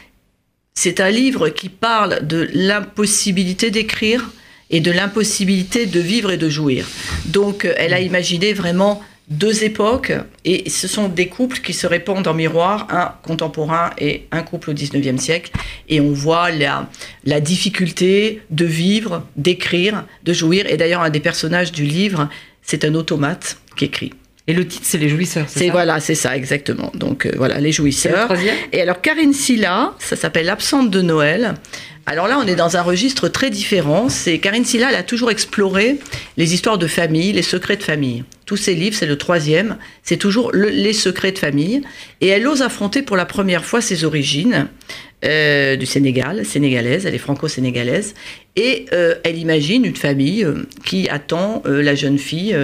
E: c'est un livre qui parle de l'impossibilité d'écrire et de l'impossibilité de vivre et de jouir. Donc elle a imaginé vraiment deux époques, et ce sont des couples qui se répondent en miroir, un contemporain et un couple au 19e siècle, et on voit la, la difficulté de vivre, d'écrire, de jouir, et d'ailleurs un des personnages du livre, c'est un automate qui écrit.
B: Et le titre, c'est Les Jouisseurs, c'est ça?
E: Voilà, c'est ça, exactement. Donc euh, voilà, Les Jouisseurs. Et, et alors, Karine Silla, ça s'appelle L'absente de Noël. Alors là, on est dans un registre très différent. C'est Karine Silla, elle a toujours exploré les histoires de famille, les secrets de famille. Tous ses livres, c'est le troisième, c'est toujours les secrets de famille. Et elle ose affronter pour la première fois ses origines euh, du Sénégal, sénégalaise, elle est franco-sénégalaise. Et euh, elle imagine une famille euh, qui attend la jeune fille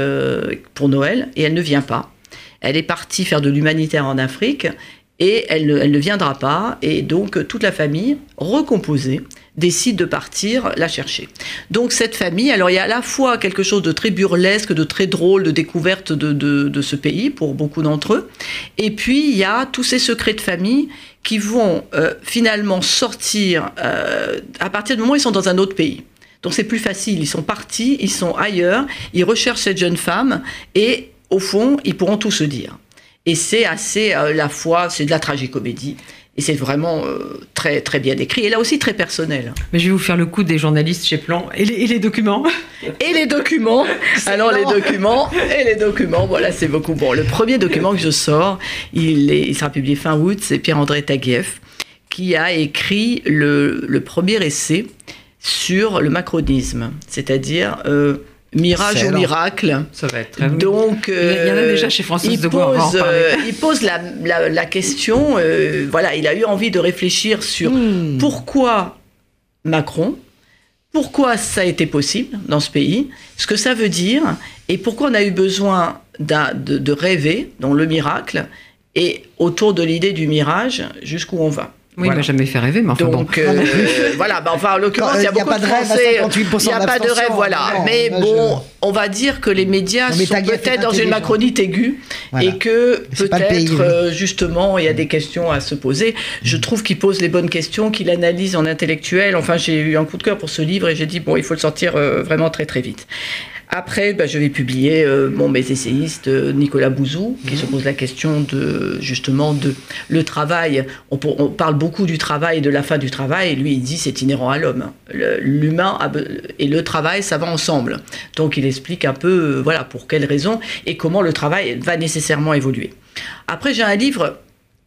E: pour Noël et elle ne vient pas. Elle est partie faire de l'humanitaire en Afrique et elle, elle ne viendra pas. Et donc toute la famille recomposée décide de partir la chercher. Donc cette famille, alors il y a à la fois quelque chose de très burlesque, de très drôle, de découverte de, de, ce pays pour beaucoup d'entre eux, et puis il y a tous ces secrets de famille qui vont euh, finalement sortir euh, à partir du moment où ils sont dans un autre pays. Donc c'est plus facile, ils sont partis, ils sont ailleurs, ils recherchent cette jeune femme et au fond, ils pourront tout se dire. Et c'est assez, euh, la fois, c'est de la tragicomédie. Et c'est vraiment euh, très, très bien décrit. Et là aussi très personnel.
B: Mais je vais vous faire le coup des journalistes chez Plan. Et les, documents
E: Et les documents Alors les documents, et les documents, voilà, c'est beaucoup. Bon, le premier document que je sors, il, est, il sera publié fin août, c'est Pierre-André Taguieff, qui a écrit le, le, premier essai sur le macronisme, c'est-à-dire... Euh, Mirage ou miracle.
B: Ça va être très
E: Donc,
B: il y en a déjà chez François de
E: Pose, euh, il pose la, la, question. Euh, voilà, il a eu envie de réfléchir sur hmm. pourquoi Macron, pourquoi ça a été possible dans ce pays, ce que ça veut dire, et pourquoi on a eu besoin de, de rêver, dans le miracle, et autour de l'idée du mirage, jusqu'où on va.
B: Oui, il m'a jamais fait rêver, mais enfin
E: Donc, euh, voilà, bah, enfin, en l'occurrence, il y a beaucoup de, Français. Il n'y a pas de rêve, voilà. mais bon, on va dire que les médias sont peut-être dans une macronite aiguë et que peut-être, euh, justement, il y a des questions à se poser. Je trouve qu'il pose les bonnes questions, qu'il analyse en intellectuel. Enfin, j'ai eu un coup de cœur pour ce livre et j'ai dit, bon, il faut le sortir euh, vraiment très, très vite. Après, bah, je vais publier euh, mes essayistes euh, Nicolas Bouzou, qui se pose la question de justement de le travail. On, parle beaucoup du travail et de la fin du travail, et lui il dit c'est inhérent à l'homme. L'humain et le travail, ça va ensemble. Donc il explique un peu euh, voilà pour quelles raisons et comment le travail va nécessairement évoluer. Après, j'ai un livre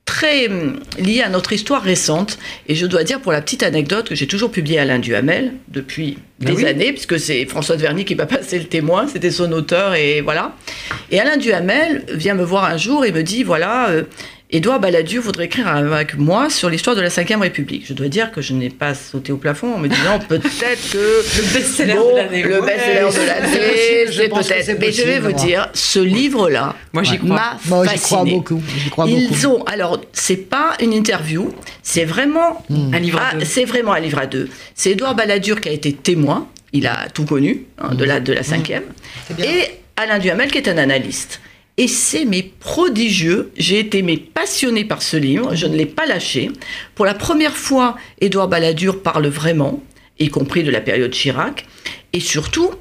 E: très hum, lié à notre histoire récente. Et je dois dire, pour la petite anecdote, que j'ai toujours publié Alain Duhamel depuis ben des années, puisque c'est François de Verny qui va passer le témoin, c'était son auteur, et voilà. Et Alain Duhamel vient me voir un jour et me dit, voilà, euh, Édouard Balladur voudrait écrire avec moi sur l'histoire de la Ve République. Je dois dire que je n'ai pas sauté au plafond en me disant peut-être que
B: le best-seller de l'année,
E: le best-seller de l'année, c'est peut-être. Mais je vais vous dire, ce livre-là, moi j'y crois. Moi j'y crois beaucoup. Crois Ils ont, alors c'est pas une interview, c'est vraiment
B: un livre.
E: À c'est vraiment un livre à deux. C'est Édouard Balladur qui a été témoin. Il a tout connu hein, de la de la hmm. cinquième. Et Alain Duhamel qui est un analyste. Et c'est mais prodigieux. J'ai été mais passionné par ce livre. Je ne l'ai pas lâché. Pour la première fois, Édouard Balladur parle vraiment, y compris de la période Chirac. Et surtout,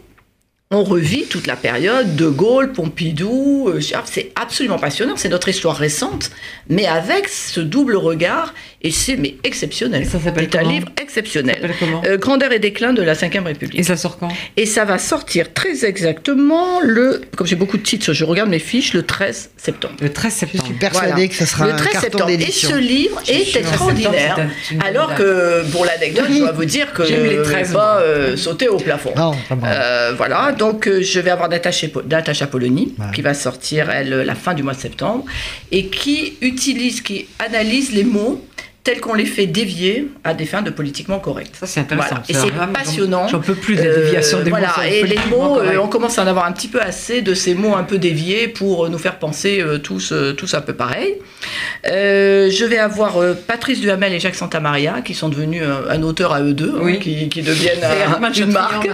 E: on revit toute la période de Gaulle, Pompidou, euh, c'est absolument passionnant, c'est notre histoire récente, mais avec ce double regard, et c'est mais exceptionnel.
B: ça s'appelle
E: C'est un livre exceptionnel. Euh, Grandeur et déclin de la Ve République.
B: Et ça sort quand?
E: Et ça va sortir très exactement le, comme j'ai beaucoup de titres, je regarde mes fiches, le 13 septembre.
B: Le 13 septembre.
D: Je suis persuadé que ça sera le 13 un septembre.
E: Et ce livre est extraordinaire. Alors que, pour l'anecdote, je dois vous dire que je ne pas euh, sauter au plafond.
D: Non,
E: voilà donc euh, je vais avoir Natacha Polony, qui va sortir elle, la fin du mois de septembre, et qui utilise, qui analyse les mots tels qu'on les fait dévier à des fins de politiquement correct.
B: Ça, c'est intéressant.
E: Et c'est passionnant.
B: J'en peux plus de la déviation des
E: mots. Voilà, et les mots, euh, on commence à en avoir un petit peu assez de ces mots un peu déviés pour nous faire penser euh, tous, tous un peu pareil. je vais avoir Patrice Duhamel et Jacques Santamaria, qui sont devenus un, auteur à eux deux, hein, qui, qui, deviennent une marque.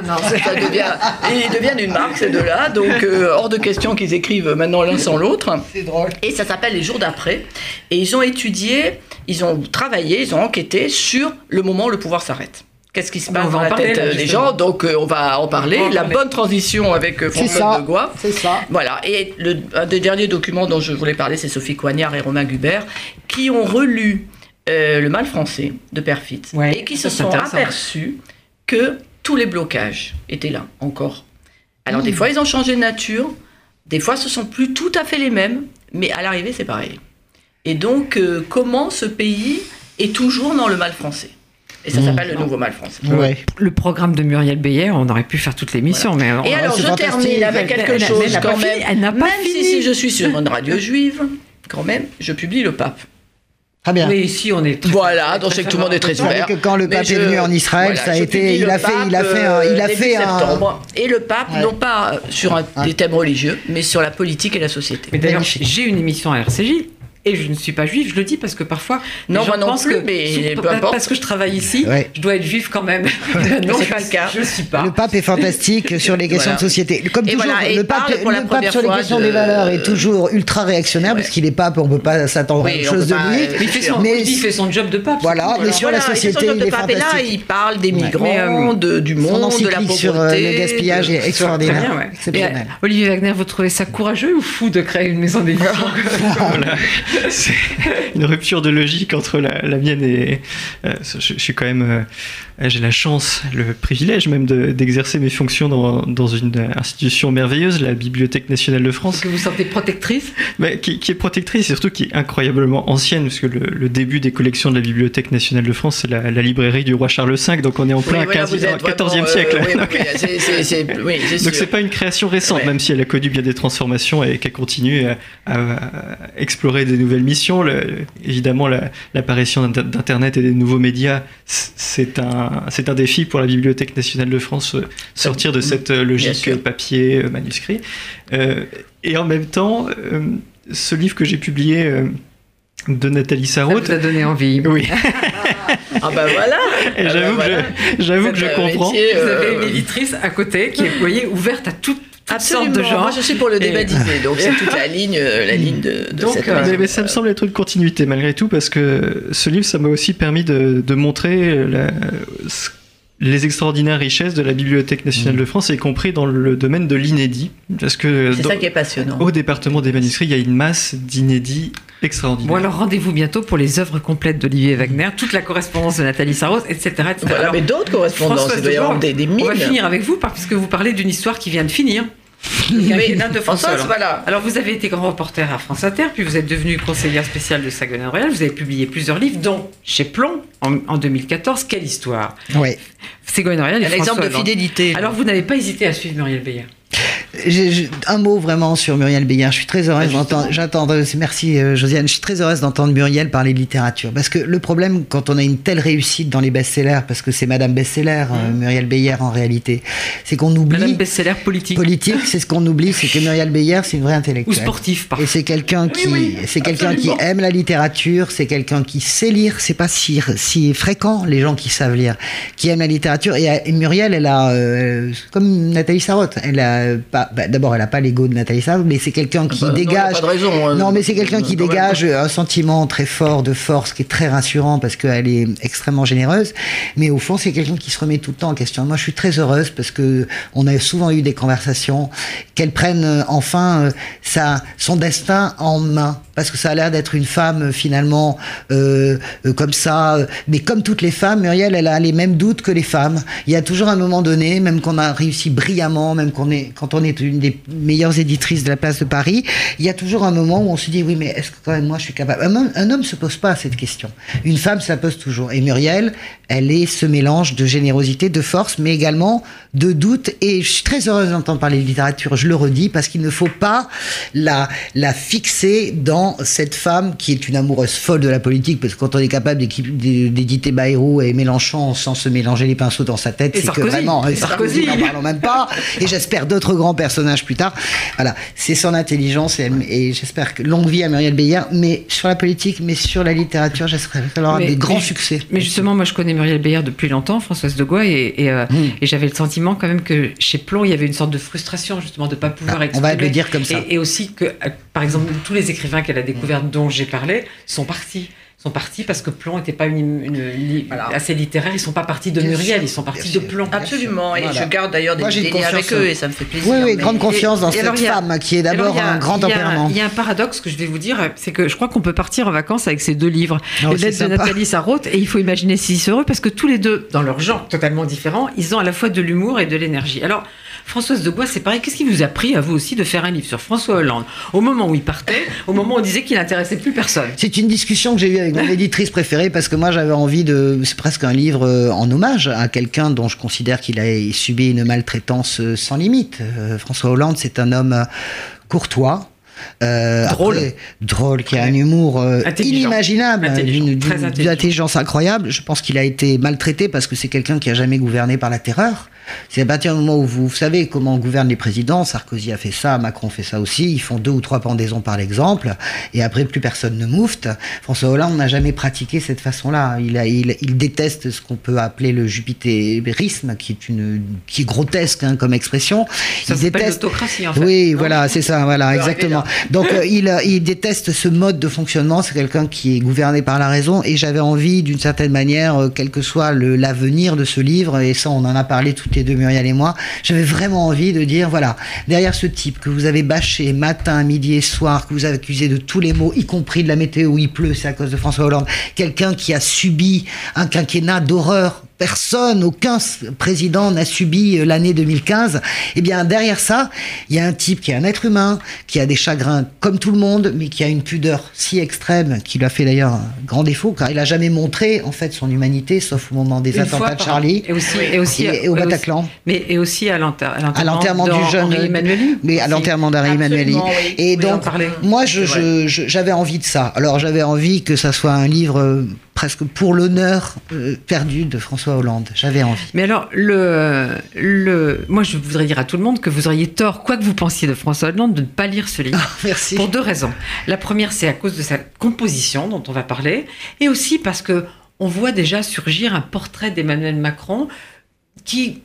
E: Ça devient, ils deviennent une marque, ces deux-là. Donc, hors de question qu'ils écrivent maintenant l'un sans l'autre.
D: C'est drôle.
E: Et ça s'appelle Les jours d'après. Et ils ont étudié, ils ont travaillé, ils ont enquêté sur le moment où le pouvoir s'arrête. Qu'est-ce qui se passe dans la tête des gens Donc euh, on va en parler. la bonne transition avec euh, François de Goua.
D: C'est ça.
E: Voilà. Et le, un des derniers documents dont je voulais parler, c'est Sophie Coignard et Romain Gubert, qui ont relu euh, Le mal français de Perfit et qui se sont aperçus que tous les blocages étaient là encore. Alors des mmh. fois ils ont changé de nature, des fois ce sont plus tout à fait les mêmes, mais à l'arrivée c'est pareil. Et donc, euh, comment ce pays est toujours dans le mal français? Et ça mmh. s'appelle le nouveau mal français.
B: Le programme de Muriel Beyer, on aurait pu faire toute l'émission. Mais
E: Et alors, je termine avec quelque chose quand même.
B: elle n'a pas
E: même si, je suis sur une radio juive, quand même, je publie le pape.
D: Très bien.
B: Mais ici, on est très
E: Voilà, donc c'est que tout le monde est très ouvert.
D: Que quand le pape est venu en Israël, ça a été, il a, fait, il a fait, un, il a fait un.
E: Et le pape, non pas sur des thèmes religieux, mais sur la politique et la société.
B: Mais d'ailleurs, j'ai une émission à RCJ et je ne suis pas juive. Je le dis parce que parfois,
E: non, moi non plus, mais peu importe.
B: parce que je travaille ici, je dois être juive quand même.
E: non, c'est pas le cas.
B: Je ne suis pas.
D: Le pape est fantastique sur les questions de société. Comme toujours, le pape, le pape sur les questions des valeurs est toujours ultra réactionnaire parce qu'il est pape, on ne peut pas s'attendre à autre chose de lui.
B: Mais il fait son, mais il fait son job de pape.
D: Voilà, mais sur la société, il est fantastique.
E: là, il parle des migrants, du monde, de la pauvreté.
D: sur le gaspillage est extraordinaire.
B: Olivier Wagner, vous trouvez ça courageux ou fou de créer une maison d'édition
C: C'est une rupture de logique entre la, mienne et. Euh, je, suis quand même. Euh, j'ai la chance, le privilège même d'exercer mes fonctions dans, dans, une institution merveilleuse, la Bibliothèque nationale de France.
B: Que vous sentez protectrice?
C: Mais qui, est protectrice et surtout qui est incroyablement ancienne, parce que le, début des collections de la Bibliothèque nationale de France, c'est la, librairie du roi Charles V, donc on est en plein 14e siècle. donc c'est pas une création récente, même si elle a connu bien des transformations et qu'elle continue à, explorer des nouvelles missions. évidemment, l'apparition d'Internet et des nouveaux médias, c'est un, c'est un défi pour la Bibliothèque nationale de France, euh, sortir de cette euh, logique papier, euh, manuscrit. et en même temps, ce livre que j'ai publié de Nathalie Sarraute.
B: Ça vous a donné envie.
C: Oui.
E: ah ben voilà.
C: Et j'avoue que je, j'avoue que je comprends.
B: Vous avez une éditrice à côté qui est, vous voyez, ouverte à toute Absolument. de genre.
E: Moi, je suis pour le débaptiser, donc c'est toute la ligne, euh, la ligne de, de donc, cette
C: euh, mais, ça me semble être une continuité malgré tout, parce que ce livre, ça m'a aussi permis de, de montrer la, les extraordinaires richesses de la Bibliothèque nationale de France, y compris dans le domaine de l'inédit.
E: Parce que c'est ça qui est passionnant.
C: Au département des manuscrits, il y a une masse d'inédits extraordinaires.
B: Bon, alors rendez-vous bientôt pour les œuvres complètes d'Olivier Wagner, toute la correspondance de Nathalie Sarros, etc. etc.
E: alors, mais d'autres correspondances, il doit y avoir des, des On
B: va finir avec vous, parce que vous parlez d'une histoire qui vient de finir.
E: Mais de François,
B: voilà. Alors vous avez été grand reporter à France Inter, puis vous êtes devenu conseillère spéciale de Ségolène Royal. Vous avez publié plusieurs livres, dont chez Plomb en, 2014. Quelle histoire
D: Oui.
B: Ségolène Royal.
E: Un exemple de fidélité.
B: Alors vous n'avez pas hésité à suivre Muriel Beyer?
D: Un mot vraiment sur Muriel Béguin. Je suis très heureuse d'entendre. J'attends. Merci euh, Josiane. Je suis très heureuse d'entendre Muriel parler de littérature parce que le problème quand on a une telle réussite dans les best-sellers, parce que c'est Madame Best-seller euh, mmh. Muriel Beyer en réalité, c'est qu'on oublie.
B: Madame Best-seller politique.
D: Politique, c'est ce qu'on oublie, c'est que Muriel Beyer c'est une vraie intellectuelle.
B: Ou sportif. Parfois.
D: Et c'est quelqu'un qui, c'est quelqu'un qui aime la littérature, c'est quelqu'un qui sait lire. C'est pas si si fréquent les gens qui savent lire, qui aiment la littérature. Et, Muriel, elle a euh, comme Nathalie Sarotte, elle a pas bah, d'abord, elle n'a pas l'ego de Nathalie Sarraute, mais c'est quelqu'un qui dégage. Non, mais c'est quelqu'un qui dégage un sentiment très fort de force, qui est très rassurant parce qu'elle est extrêmement généreuse. Mais au fond, c'est quelqu'un qui se remet tout le temps en question. Moi, je suis très heureuse parce que on a souvent eu des conversations qu'elle prenne euh, enfin euh, sa son destin en main parce que ça a l'air d'être une femme finalement euh, comme ça. Mais comme toutes les femmes, Muriel, elle a les mêmes doutes que les femmes. Il y a toujours un moment donné, même qu'on a réussi brillamment, même qu'on est quand on est une des meilleures éditrices de la place de Paris, il y a toujours un moment où on se dit oui, mais est-ce que quand même moi je suis capable? Un homme, ne se pose pas cette question. Une femme, ça pose toujours. Et Muriel, elle est ce mélange de générosité, de force, mais également de doute. Et je suis très heureuse d'entendre parler de littérature. Je le redis parce qu'il ne faut pas la la fixer dans cette femme qui est une amoureuse folle de la politique. Parce que quand on est capable d'éditer Bayrou et Mélenchon sans se mélanger les pinceaux dans sa tête, c'est que vraiment
B: et Sarkozy,
D: n'en parlons même pas. Et j'espère d'autres grands personnages plus tard. Voilà, c'est son intelligence et, j'espère que longue vie à Muriel Beyer, mais sur la politique, mais sur la littérature, j'espère qu'elle aura des grands succès.
B: Mais justement, moi je connais Muriel Beyer depuis longtemps, Françoise de et, euh, hmm. et, j'avais le sentiment quand même que chez Plon, il y avait une sorte de frustration justement de ne pas pouvoir
D: ah,
B: exprimer.
D: On va le dire comme ça.
B: Et, aussi que, euh, par exemple, tous les écrivains qu'elle a découverts, dont j'ai parlé, sont partis sont partis parce que Plomb n'était pas une, assez littéraire. Ils sont pas partis de Muriel, ils sont partis de Plomb.
E: Absolument. Et je garde d'ailleurs des liens avec eux et ça me fait plaisir.
D: Oui, oui, grande confiance dans cette femme qui est d'abord un grand tempérament.
B: Il y a un paradoxe que je vais vous dire, c'est que je crois qu'on peut partir en vacances avec ces deux livres. Oh, Les lettres de Nathalie Sarraute et il faut imaginer si heureux parce que tous les deux, dans leur genre totalement différent, ils ont à la fois de l'humour et de l'énergie. Alors, Françoise de Bois, c'est pareil. Qu'est-ce qui vous a pris à vous aussi de faire un livre sur François Hollande au moment où il partait, au moment où on disait qu'il n'intéressait plus personne
D: C'est une discussion que j'ai eue avec mon éditrice préférée parce que moi j'avais envie de. C'est presque un livre euh, en hommage à quelqu'un dont je considère qu'il a subi une maltraitance euh, sans limite. Euh, François Hollande, c'est un homme courtois, Euh,
B: drôle.
D: drôle, qui a un humour euh, inimaginable, d'une intelligence incroyable. Je pense qu'il a été maltraité parce que c'est quelqu'un qui a jamais gouverné par la terreur. C'est à partir du moment où vous, savez comment gouvernent les présidents, Sarkozy a fait ça, Macron fait ça aussi, ils font deux ou trois pendaisons par l'exemple, et après plus personne ne moufte. François Hollande n'a jamais pratiqué cette façon-là. Il, il, déteste ce qu'on peut appeler le jupitérisme, qui est une qui est grotesque hein, comme expression.
B: Ça il déteste en fait.
D: Oui, voilà, c'est ça, voilà, exactement. Donc euh, il, il déteste ce mode de fonctionnement. C'est quelqu'un qui est gouverné par la raison, et j'avais envie, d'une certaine manière, euh, quel que soit l'avenir de ce livre, et ça, on en a parlé tout de Muriel et moi, j'avais vraiment envie de dire, voilà, derrière ce type que vous avez bâché matin, midi et soir, que vous avez accusé de tous les maux, y compris de la météo il pleut, c'est à cause de François Hollande, quelqu'un qui a subi un quinquennat d'horreur personne, aucun président n'a subi euh, l'année 2015. Eh bien, derrière ça, il y a un type qui est un être humain, qui a des chagrins comme tout le monde, mais qui a une pudeur si extrême, qui lui a fait d'ailleurs un grand défaut, car il a jamais montré en fait son humanité, sauf au moment des attentats de Charlie
B: et aussi, et aussi
D: au Bataclan.
B: mais et aussi à l'enterrement du jeune Emmanueli.
D: Mais à l'enterrement d'Henri Emmanueli. Et donc, moi, j'avais envie de ça. Alors, j'avais envie que ça soit un livre euh, presque pour l'honneur euh, perdu de François Hollande. J'avais envie.
B: Mais alors, le, le, moi, je voudrais dire à tout le monde que vous auriez tort, quoi que vous pensiez de François Hollande, de ne pas lire ce livre.
D: Ah, merci.
B: Pour deux raisons. La première, c'est à cause de sa composition, dont on va parler, et aussi parce que on voit déjà surgir un portrait d'Emmanuel Macron qui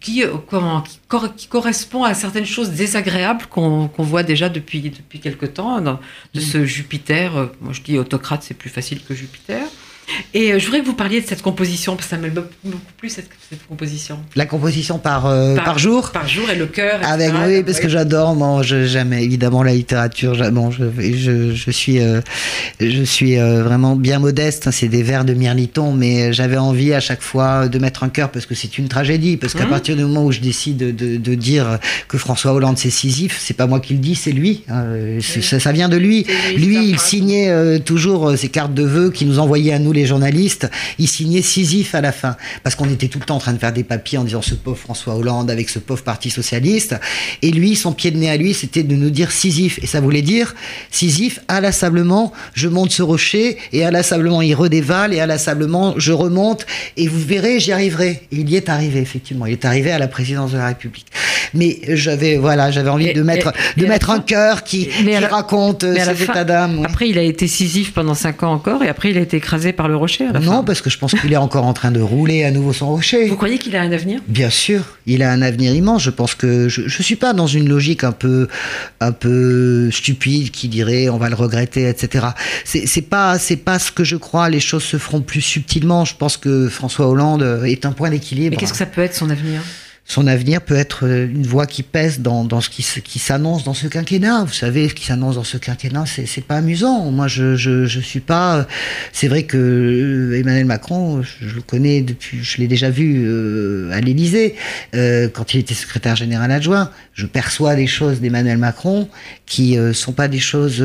B: qui, euh, comment, qui, correspond à certaines choses désagréables qu'on voit déjà depuis, depuis quelque temps, de mm. ce Jupiter. Euh, moi, je dis autocrate, c'est plus facile que Jupiter. Et euh, je voudrais que vous parliez de cette composition, parce que ça m'aime beaucoup plus cette, composition.
D: La composition par, euh, par, jour
B: Par jour et le cœur.
D: Avec, oui, parce que j'adore, bon, jamais évidemment la littérature. Bon, je, je, je suis, euh, je suis vraiment bien modeste, hein, c'est des vers de Mirliton, mais j'avais envie à chaque fois de mettre un cœur, parce que c'est une tragédie, parce qu'à mmh. partir du moment où je décide de, de, dire que François Hollande c'est Sisyphe, c'est pas moi qui le dis, c'est lui. Hein, ça, ça, vient de lui. Lui, il signait toujours ses cartes de vœux qui nous envoyait à nous les journalistes, il signait Sisyphe à la fin, parce qu'on était tout le temps en train de faire des papiers en disant ce pauvre François Hollande avec ce pauvre Parti socialiste, et lui, son pied de nez à lui, c'était de nous dire Sisyphe, et ça voulait dire Sisyphe, inlassablement, je monte ce rocher, et inlassablement, il redévale, et inlassablement, je remonte, et vous verrez, j'y arriverai. Et il y est arrivé, effectivement, il est arrivé à la présidence de la République. Mais j'avais, voilà, j'avais envie de mettre, de mettre un cœur qui, qui raconte cet état d'âme.
B: Après, il a été Sisyphe pendant cinq ans encore, et après, il a été écrasé par le rocher
D: Non, parce que je pense qu'il est encore en train de rouler à nouveau son rocher.
B: Vous croyez qu'il a un avenir?
D: Bien sûr, il a un avenir immense. Je pense que je ne suis pas dans une logique un peu, un peu stupide qui dirait on va le regretter, etc. C'est pas, c'est pas ce que je crois. Les choses se feront plus subtilement. Je pense que François Hollande est un point d'équilibre.
B: Mais qu'est-ce que ça peut être son avenir?
D: Son avenir peut être euh, une voix qui pèse dans, dans ce qui, qui s'annonce dans ce quinquennat. Vous savez, ce qui s'annonce dans ce quinquennat, c'est, pas amusant. Moi, je, je, je suis pas. C'est vrai que euh, Emmanuel Macron, je, le connais depuis, je l'ai déjà vu euh, à l'Élysée euh, quand il était secrétaire général adjoint. Je perçois des choses d'Emmanuel Macron qui euh, sont pas des choses,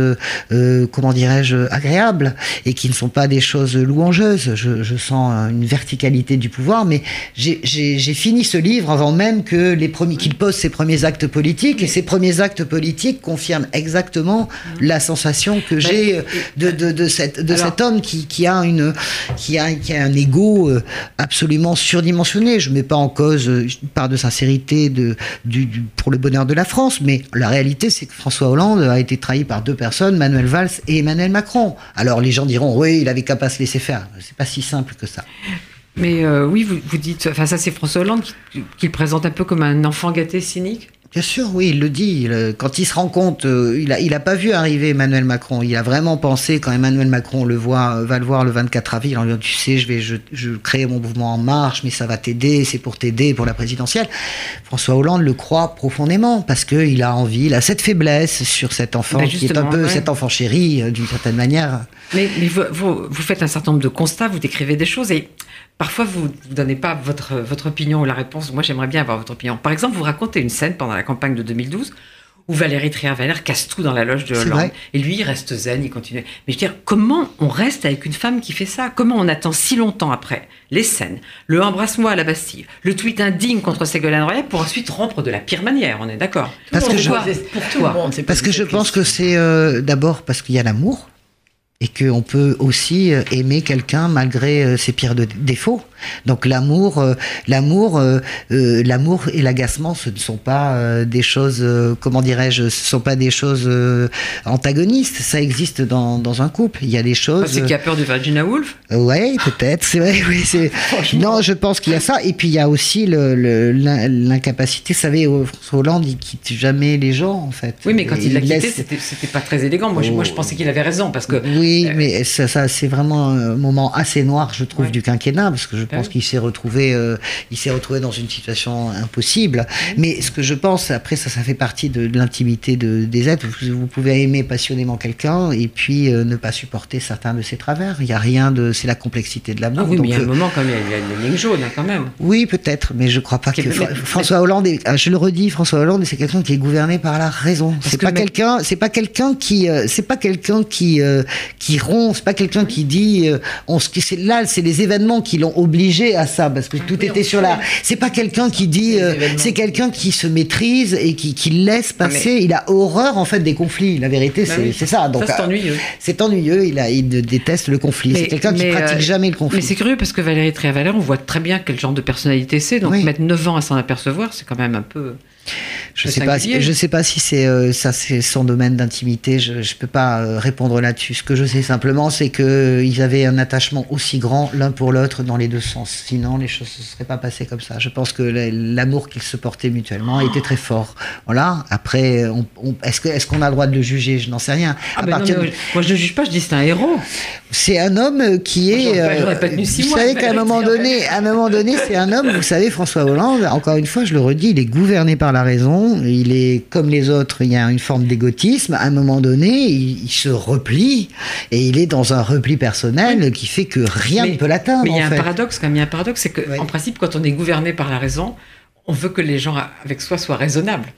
D: euh, comment dirais-je, agréables et qui ne sont pas des choses louangeuses. Je, je sens une verticalité du pouvoir, mais j'ai fini ce livre avant même que les premiers qu'il pose ses premiers actes politiques et ces premiers actes politiques confirment exactement la sensation que j'ai euh, de, de, de, cette, de cet homme qui, qui, a une qui a, qui a un ego euh, absolument surdimensionné. Je mets pas en cause euh, une part de sincérité de, du, pour le bonheur de la France, mais la réalité c'est que François Hollande a été trahi par deux personnes, Manuel Valls et Emmanuel Macron. Alors les gens diront oui, il avait qu'à pas se laisser faire. C'est pas si simple que ça.
B: Mais euh, oui, vous, vous dites, enfin ça c'est François Hollande qui, qui, le présente un peu comme un enfant gâté cynique.
D: Bien sûr, oui, il le dit. Quand il se rend compte, euh, il a, il a pas vu arriver Emmanuel Macron. Il a vraiment pensé quand Emmanuel Macron le voit, va le voir le 24 avril, en lui disant, tu sais, je vais, je, je crée mon mouvement en marche, mais ça va t'aider, c'est pour t'aider pour la présidentielle. François Hollande le croit profondément parce que il a envie, il a cette faiblesse sur cet enfant ben qui est un peu cet enfant chéri euh, d'une certaine manière.
B: Mais, mais vous, vous, vous, faites un certain nombre de constats, vous décrivez des choses et Parfois, vous ne donnez pas votre, votre opinion ou la réponse. Moi, j'aimerais bien avoir votre opinion. Par exemple, vous racontez une scène pendant la campagne de 2012 où Valérie Trierweiler casse tout dans la loge de Hollande. Et lui, il reste zen, il continue. Mais je veux dire, comment on reste avec une femme qui fait ça? Comment on attend si longtemps après les scènes, le embrasse-moi à la Bastille, le tweet indigne contre Ségolène Royal pour ensuite rompre de la pire manière, on est d'accord?
D: Parce que je,
B: pour toi.
D: Parce que je pense que c'est euh, d'abord parce qu'il y a l'amour et qu'on peut aussi euh, aimer quelqu'un malgré euh, ses pires défauts. Donc l'amour, euh, l'amour, l'amour et l'agacement, ce ne sont pas des choses, comment dirais-je, ce sont pas des choses antagonistes. Ça existe dans, dans, un couple. Il y a des choses.
B: c'est qu'il y a peur de Virginia Woolf?
D: ouais, peut-être. C'est vrai. Oui, c'est. non, je pense qu'il y a ça. Et puis il y a aussi l'incapacité. Vous savez, François Hollande, il quitte jamais les gens en fait.
B: Oui, mais quand il l'a quitté, c'était pas très élégant. Moi, je, moi, je oh. pensais qu'il avait raison parce que.
D: Oui, oui, euh, mais ça, ça c'est vraiment un moment assez noir, je trouve, du quinquennat, parce que je pense qu'il s'est retrouvé, euh, il s'est retrouvé dans une situation impossible. Mais ce que je pense, après, ça, ça fait partie de, l'intimité de, des êtres. Vous, pouvez aimer passionnément quelqu'un et puis euh, ne pas supporter certains de ses travers. Il n'y a rien de, c'est la complexité de l'amour.
B: Ah oui, mais il y a un moment quand même, il y a une ligne jaune hein, quand même.
D: Oui, peut-être, mais je crois pas que François Hollande. Ah, je le redis, François Hollande, c'est quelqu'un qui est gouverné par la raison. C'est pas, quelqu'un, c'est pas quelqu'un qui, c'est pas quelqu'un qui qui rompt, c'est pas quelqu'un qui dit euh, on là c'est les événements qui l'ont obligé à ça parce que tout était sur la c'est pas quelqu'un qui dit euh, c'est quelqu'un qui se maîtrise et qui, qui laisse passer, il a horreur en fait des conflits. La vérité bah c'est ça. Donc
B: c'est ennuyeux.
D: C'est ennuyeux, il a il déteste le conflit. C'est quelqu'un qui pratique euh, jamais le conflit.
B: Mais c'est curieux parce que Valérie Tréavaler, on voit très bien quel genre de personnalité c'est donc mettre 9 ans à s'en apercevoir, c'est quand même un peu
D: je sais pas, je sais pas si c'est euh, ça, c'est son domaine d'intimité. Je, je peux pas euh, répondre là-dessus. Ce que je sais simplement, c'est que euh, ils avaient un attachement aussi grand l'un pour l'autre dans les deux sens. Sinon, les choses ne se seraient pas passées comme ça. Je pense que l'amour qu'ils se portaient mutuellement était très fort. Voilà. Après, est-ce que est-ce qu'on a le droit de le juger? Je n'en sais rien.
B: Ah ben moi, je ne juge pas. Je dis c'est un héros.
D: C'est un homme qui est. vous savez qu'à un moment donné, à un moment donné, c'est un homme. Vous savez, François Hollande. Encore une fois, je le redis, il est gouverné par la raison, il est comme les autres, il y a une forme d'égotisme. À un moment donné, il, se replie et il est dans un repli personnel qui fait que rien ne peut l'atteindre.
B: Mais il y a un paradoxe, quand même, il y a un paradoxe, c'est qu'en principe, quand on est gouverné par la raison, on veut que les gens avec soi soient raisonnables.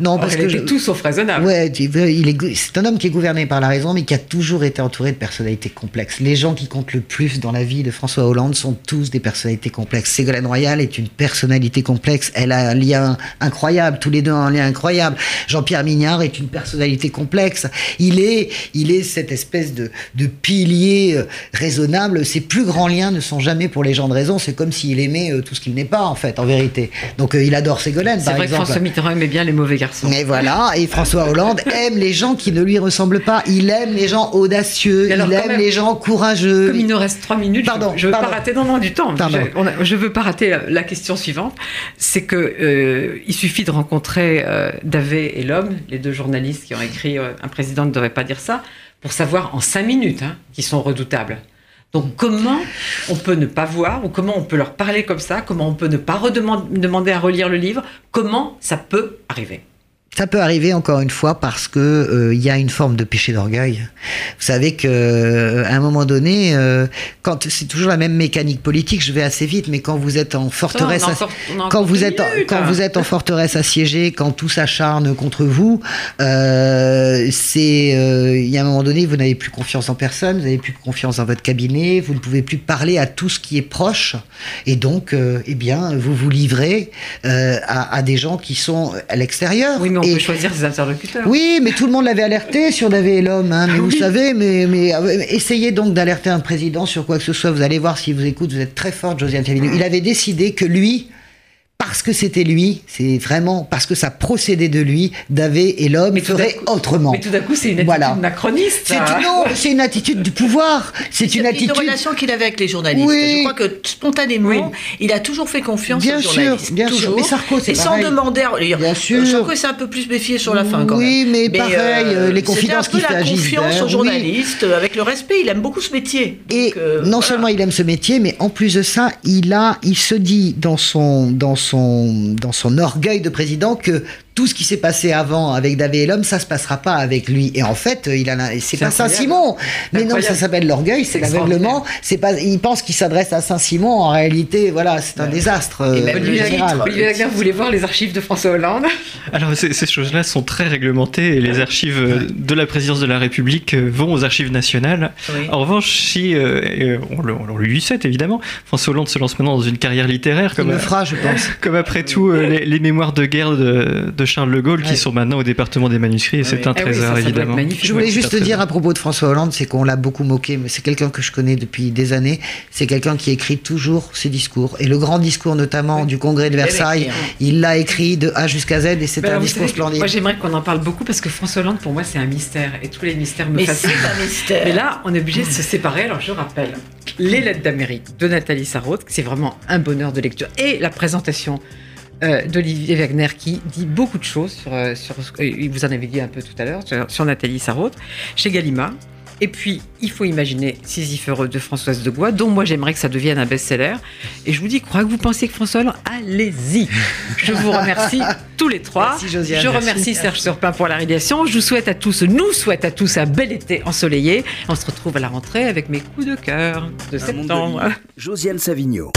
D: Non, parce que je...
B: tout sauf raisonnable.
D: Ouais, il est, c'est un homme qui est gouverné par la raison, mais qui a toujours été entouré de personnalités complexes. Les gens qui comptent le plus dans la vie de François Hollande sont tous des personnalités complexes. Ségolène Royal est une personnalité complexe. Elle a un lien incroyable. Tous les deux ont un lien incroyable. Jean-Pierre Mignard est une personnalité complexe. Il est, il est cette espèce de, de pilier euh, raisonnable. Ses plus grands liens ne sont jamais pour les gens de raison. C'est comme s'il aimait euh, tout ce qu'il n'est pas, en fait, en vérité. Donc, euh, il adore Ségolène, par exemple. C'est vrai que
B: François Mitterrand aimait bien les mauvais garçons.
D: Mais voilà, et François Hollande aime les gens qui ne lui ressemblent pas. Il aime les gens audacieux, il aime les gens courageux.
B: Comme il nous reste trois minutes, pardon, je, ne veux pas rater non, non, du temps. Je, ne veux pas rater la, question suivante. C'est que euh, il suffit de rencontrer euh, Davé et l'homme, les deux journalistes qui ont écrit euh, Un président ne devrait pas dire ça, pour savoir en cinq minutes hein, qu'ils sont redoutables. Donc comment on peut ne pas voir ou comment on peut leur parler comme ça, comment on peut ne pas demander à relire le livre, comment ça peut arriver?
D: Ça peut arriver encore une fois parce que euh, il y a une forme de péché d'orgueil. Vous savez que euh, à un moment donné, euh, quand c'est toujours la même mécanique politique, je vais assez vite, mais quand vous êtes en forteresse, quand vous êtes quand vous êtes en forteresse assiégée, quand tout s'acharne contre vous, c'est il y a un moment donné, vous n'avez plus confiance en personne, vous n'avez plus confiance dans votre cabinet, vous ne pouvez plus parler à tout ce qui est proche, et donc, eh bien, vous vous livrez à, à, des gens qui sont à l'extérieur.
B: Oui, on peut choisir ses interlocuteurs.
D: Oui, mais tout le monde l'avait alerté sur David et l'homme. Hein, mais vous savez, mais, mais euh, essayez donc d'alerter un président sur quoi que ce soit. Vous allez voir s'il vous écoute. Vous êtes très forte, Josiane Savigny. Il avait décidé que lui, parce que c'était lui, c'est vraiment parce que ça procédait de lui, Davé et l'homme ferait autrement.
B: Mais tout d'un coup, c'est une attitude voilà. macroniste.
D: C'est une, non, c'est une attitude du pouvoir. C'est une attitude.
E: Une relation qu'il avait avec les journalistes. Oui. Je crois que spontanément, il a toujours fait confiance
D: bien
E: aux journalistes.
D: Sûr, bien
E: toujours.
D: sûr. Mais
E: Sarko, c'est Et sans demander à. Bien sûr. Sarko s'est un peu plus méfié sur la fin, quand
D: oui, même. Oui, mais, pareil, euh, les confidences qu'il fait
E: à la confiance aux journalistes, avec le respect. Il aime beaucoup ce métier.
D: Et euh, non seulement il aime ce métier, mais en plus de ça, il a, il se dit dans son, dans son, dans son orgueil de président que tout ce qui s'est passé avant avec David et l'homme, ça se passera pas avec lui. Et en fait, il a, c'est pas Saint-Simon. Mais non, ça s'appelle l'orgueil, c'est l'aveuglement. C'est pas, il pense qu'il s'adresse à Saint-Simon. En réalité, voilà, c'est un désastre.
B: Euh, Olivier Wagner voulait voir les archives de François Hollande.
C: Alors, ces, choses-là sont très réglementées et les archives euh, de la présidence de la République euh, vont aux archives nationales. En revanche, si, on, le, on lui souhaite évidemment, François Hollande se lance maintenant dans une carrière littéraire. Comme,
D: il le fera, je pense.
C: Comme après tout, les, mémoires de guerre de Charles de Gaulle qui sont maintenant au département des manuscrits et c'est un eh trésor évidemment.
D: Je voulais juste te dire à propos de François Hollande, c'est qu'on l'a beaucoup moqué, mais c'est quelqu'un que je connais depuis des années. C'est quelqu'un qui écrit toujours ses discours et le grand discours notamment du congrès de Versailles, il l'a écrit de A jusqu'à Z et c'est un discours splendide.
B: Moi j'aimerais qu'on en parle beaucoup parce que François Hollande pour moi c'est un mystère et tous les mystères me
E: mais fascinent. un mystère.
B: Mais là on est obligé de se séparer. Alors je rappelle les lettres d'Amérique de Nathalie Sarraute, c'est vraiment un bonheur de lecture et la présentation euh, d'Olivier Wagner qui dit beaucoup de choses sur, euh, sur euh, vous en avez dit un peu tout à l'heure, sur, Nathalie Sarraute, chez Gallimard. Et puis, il faut imaginer Sisyphe de Françoise de Bois, dont moi j'aimerais que ça devienne un best-seller. Et je vous dis, crois que vous pensez que François Hollande Allez-y Je vous remercie tous les trois. je remercie Serge Surpin pour la réalisation. Je vous souhaite à tous, nous souhaite à tous un bel été ensoleillé. On se retrouve à la rentrée avec mes coups de cœur de septembre.
A: Josiane Savigno.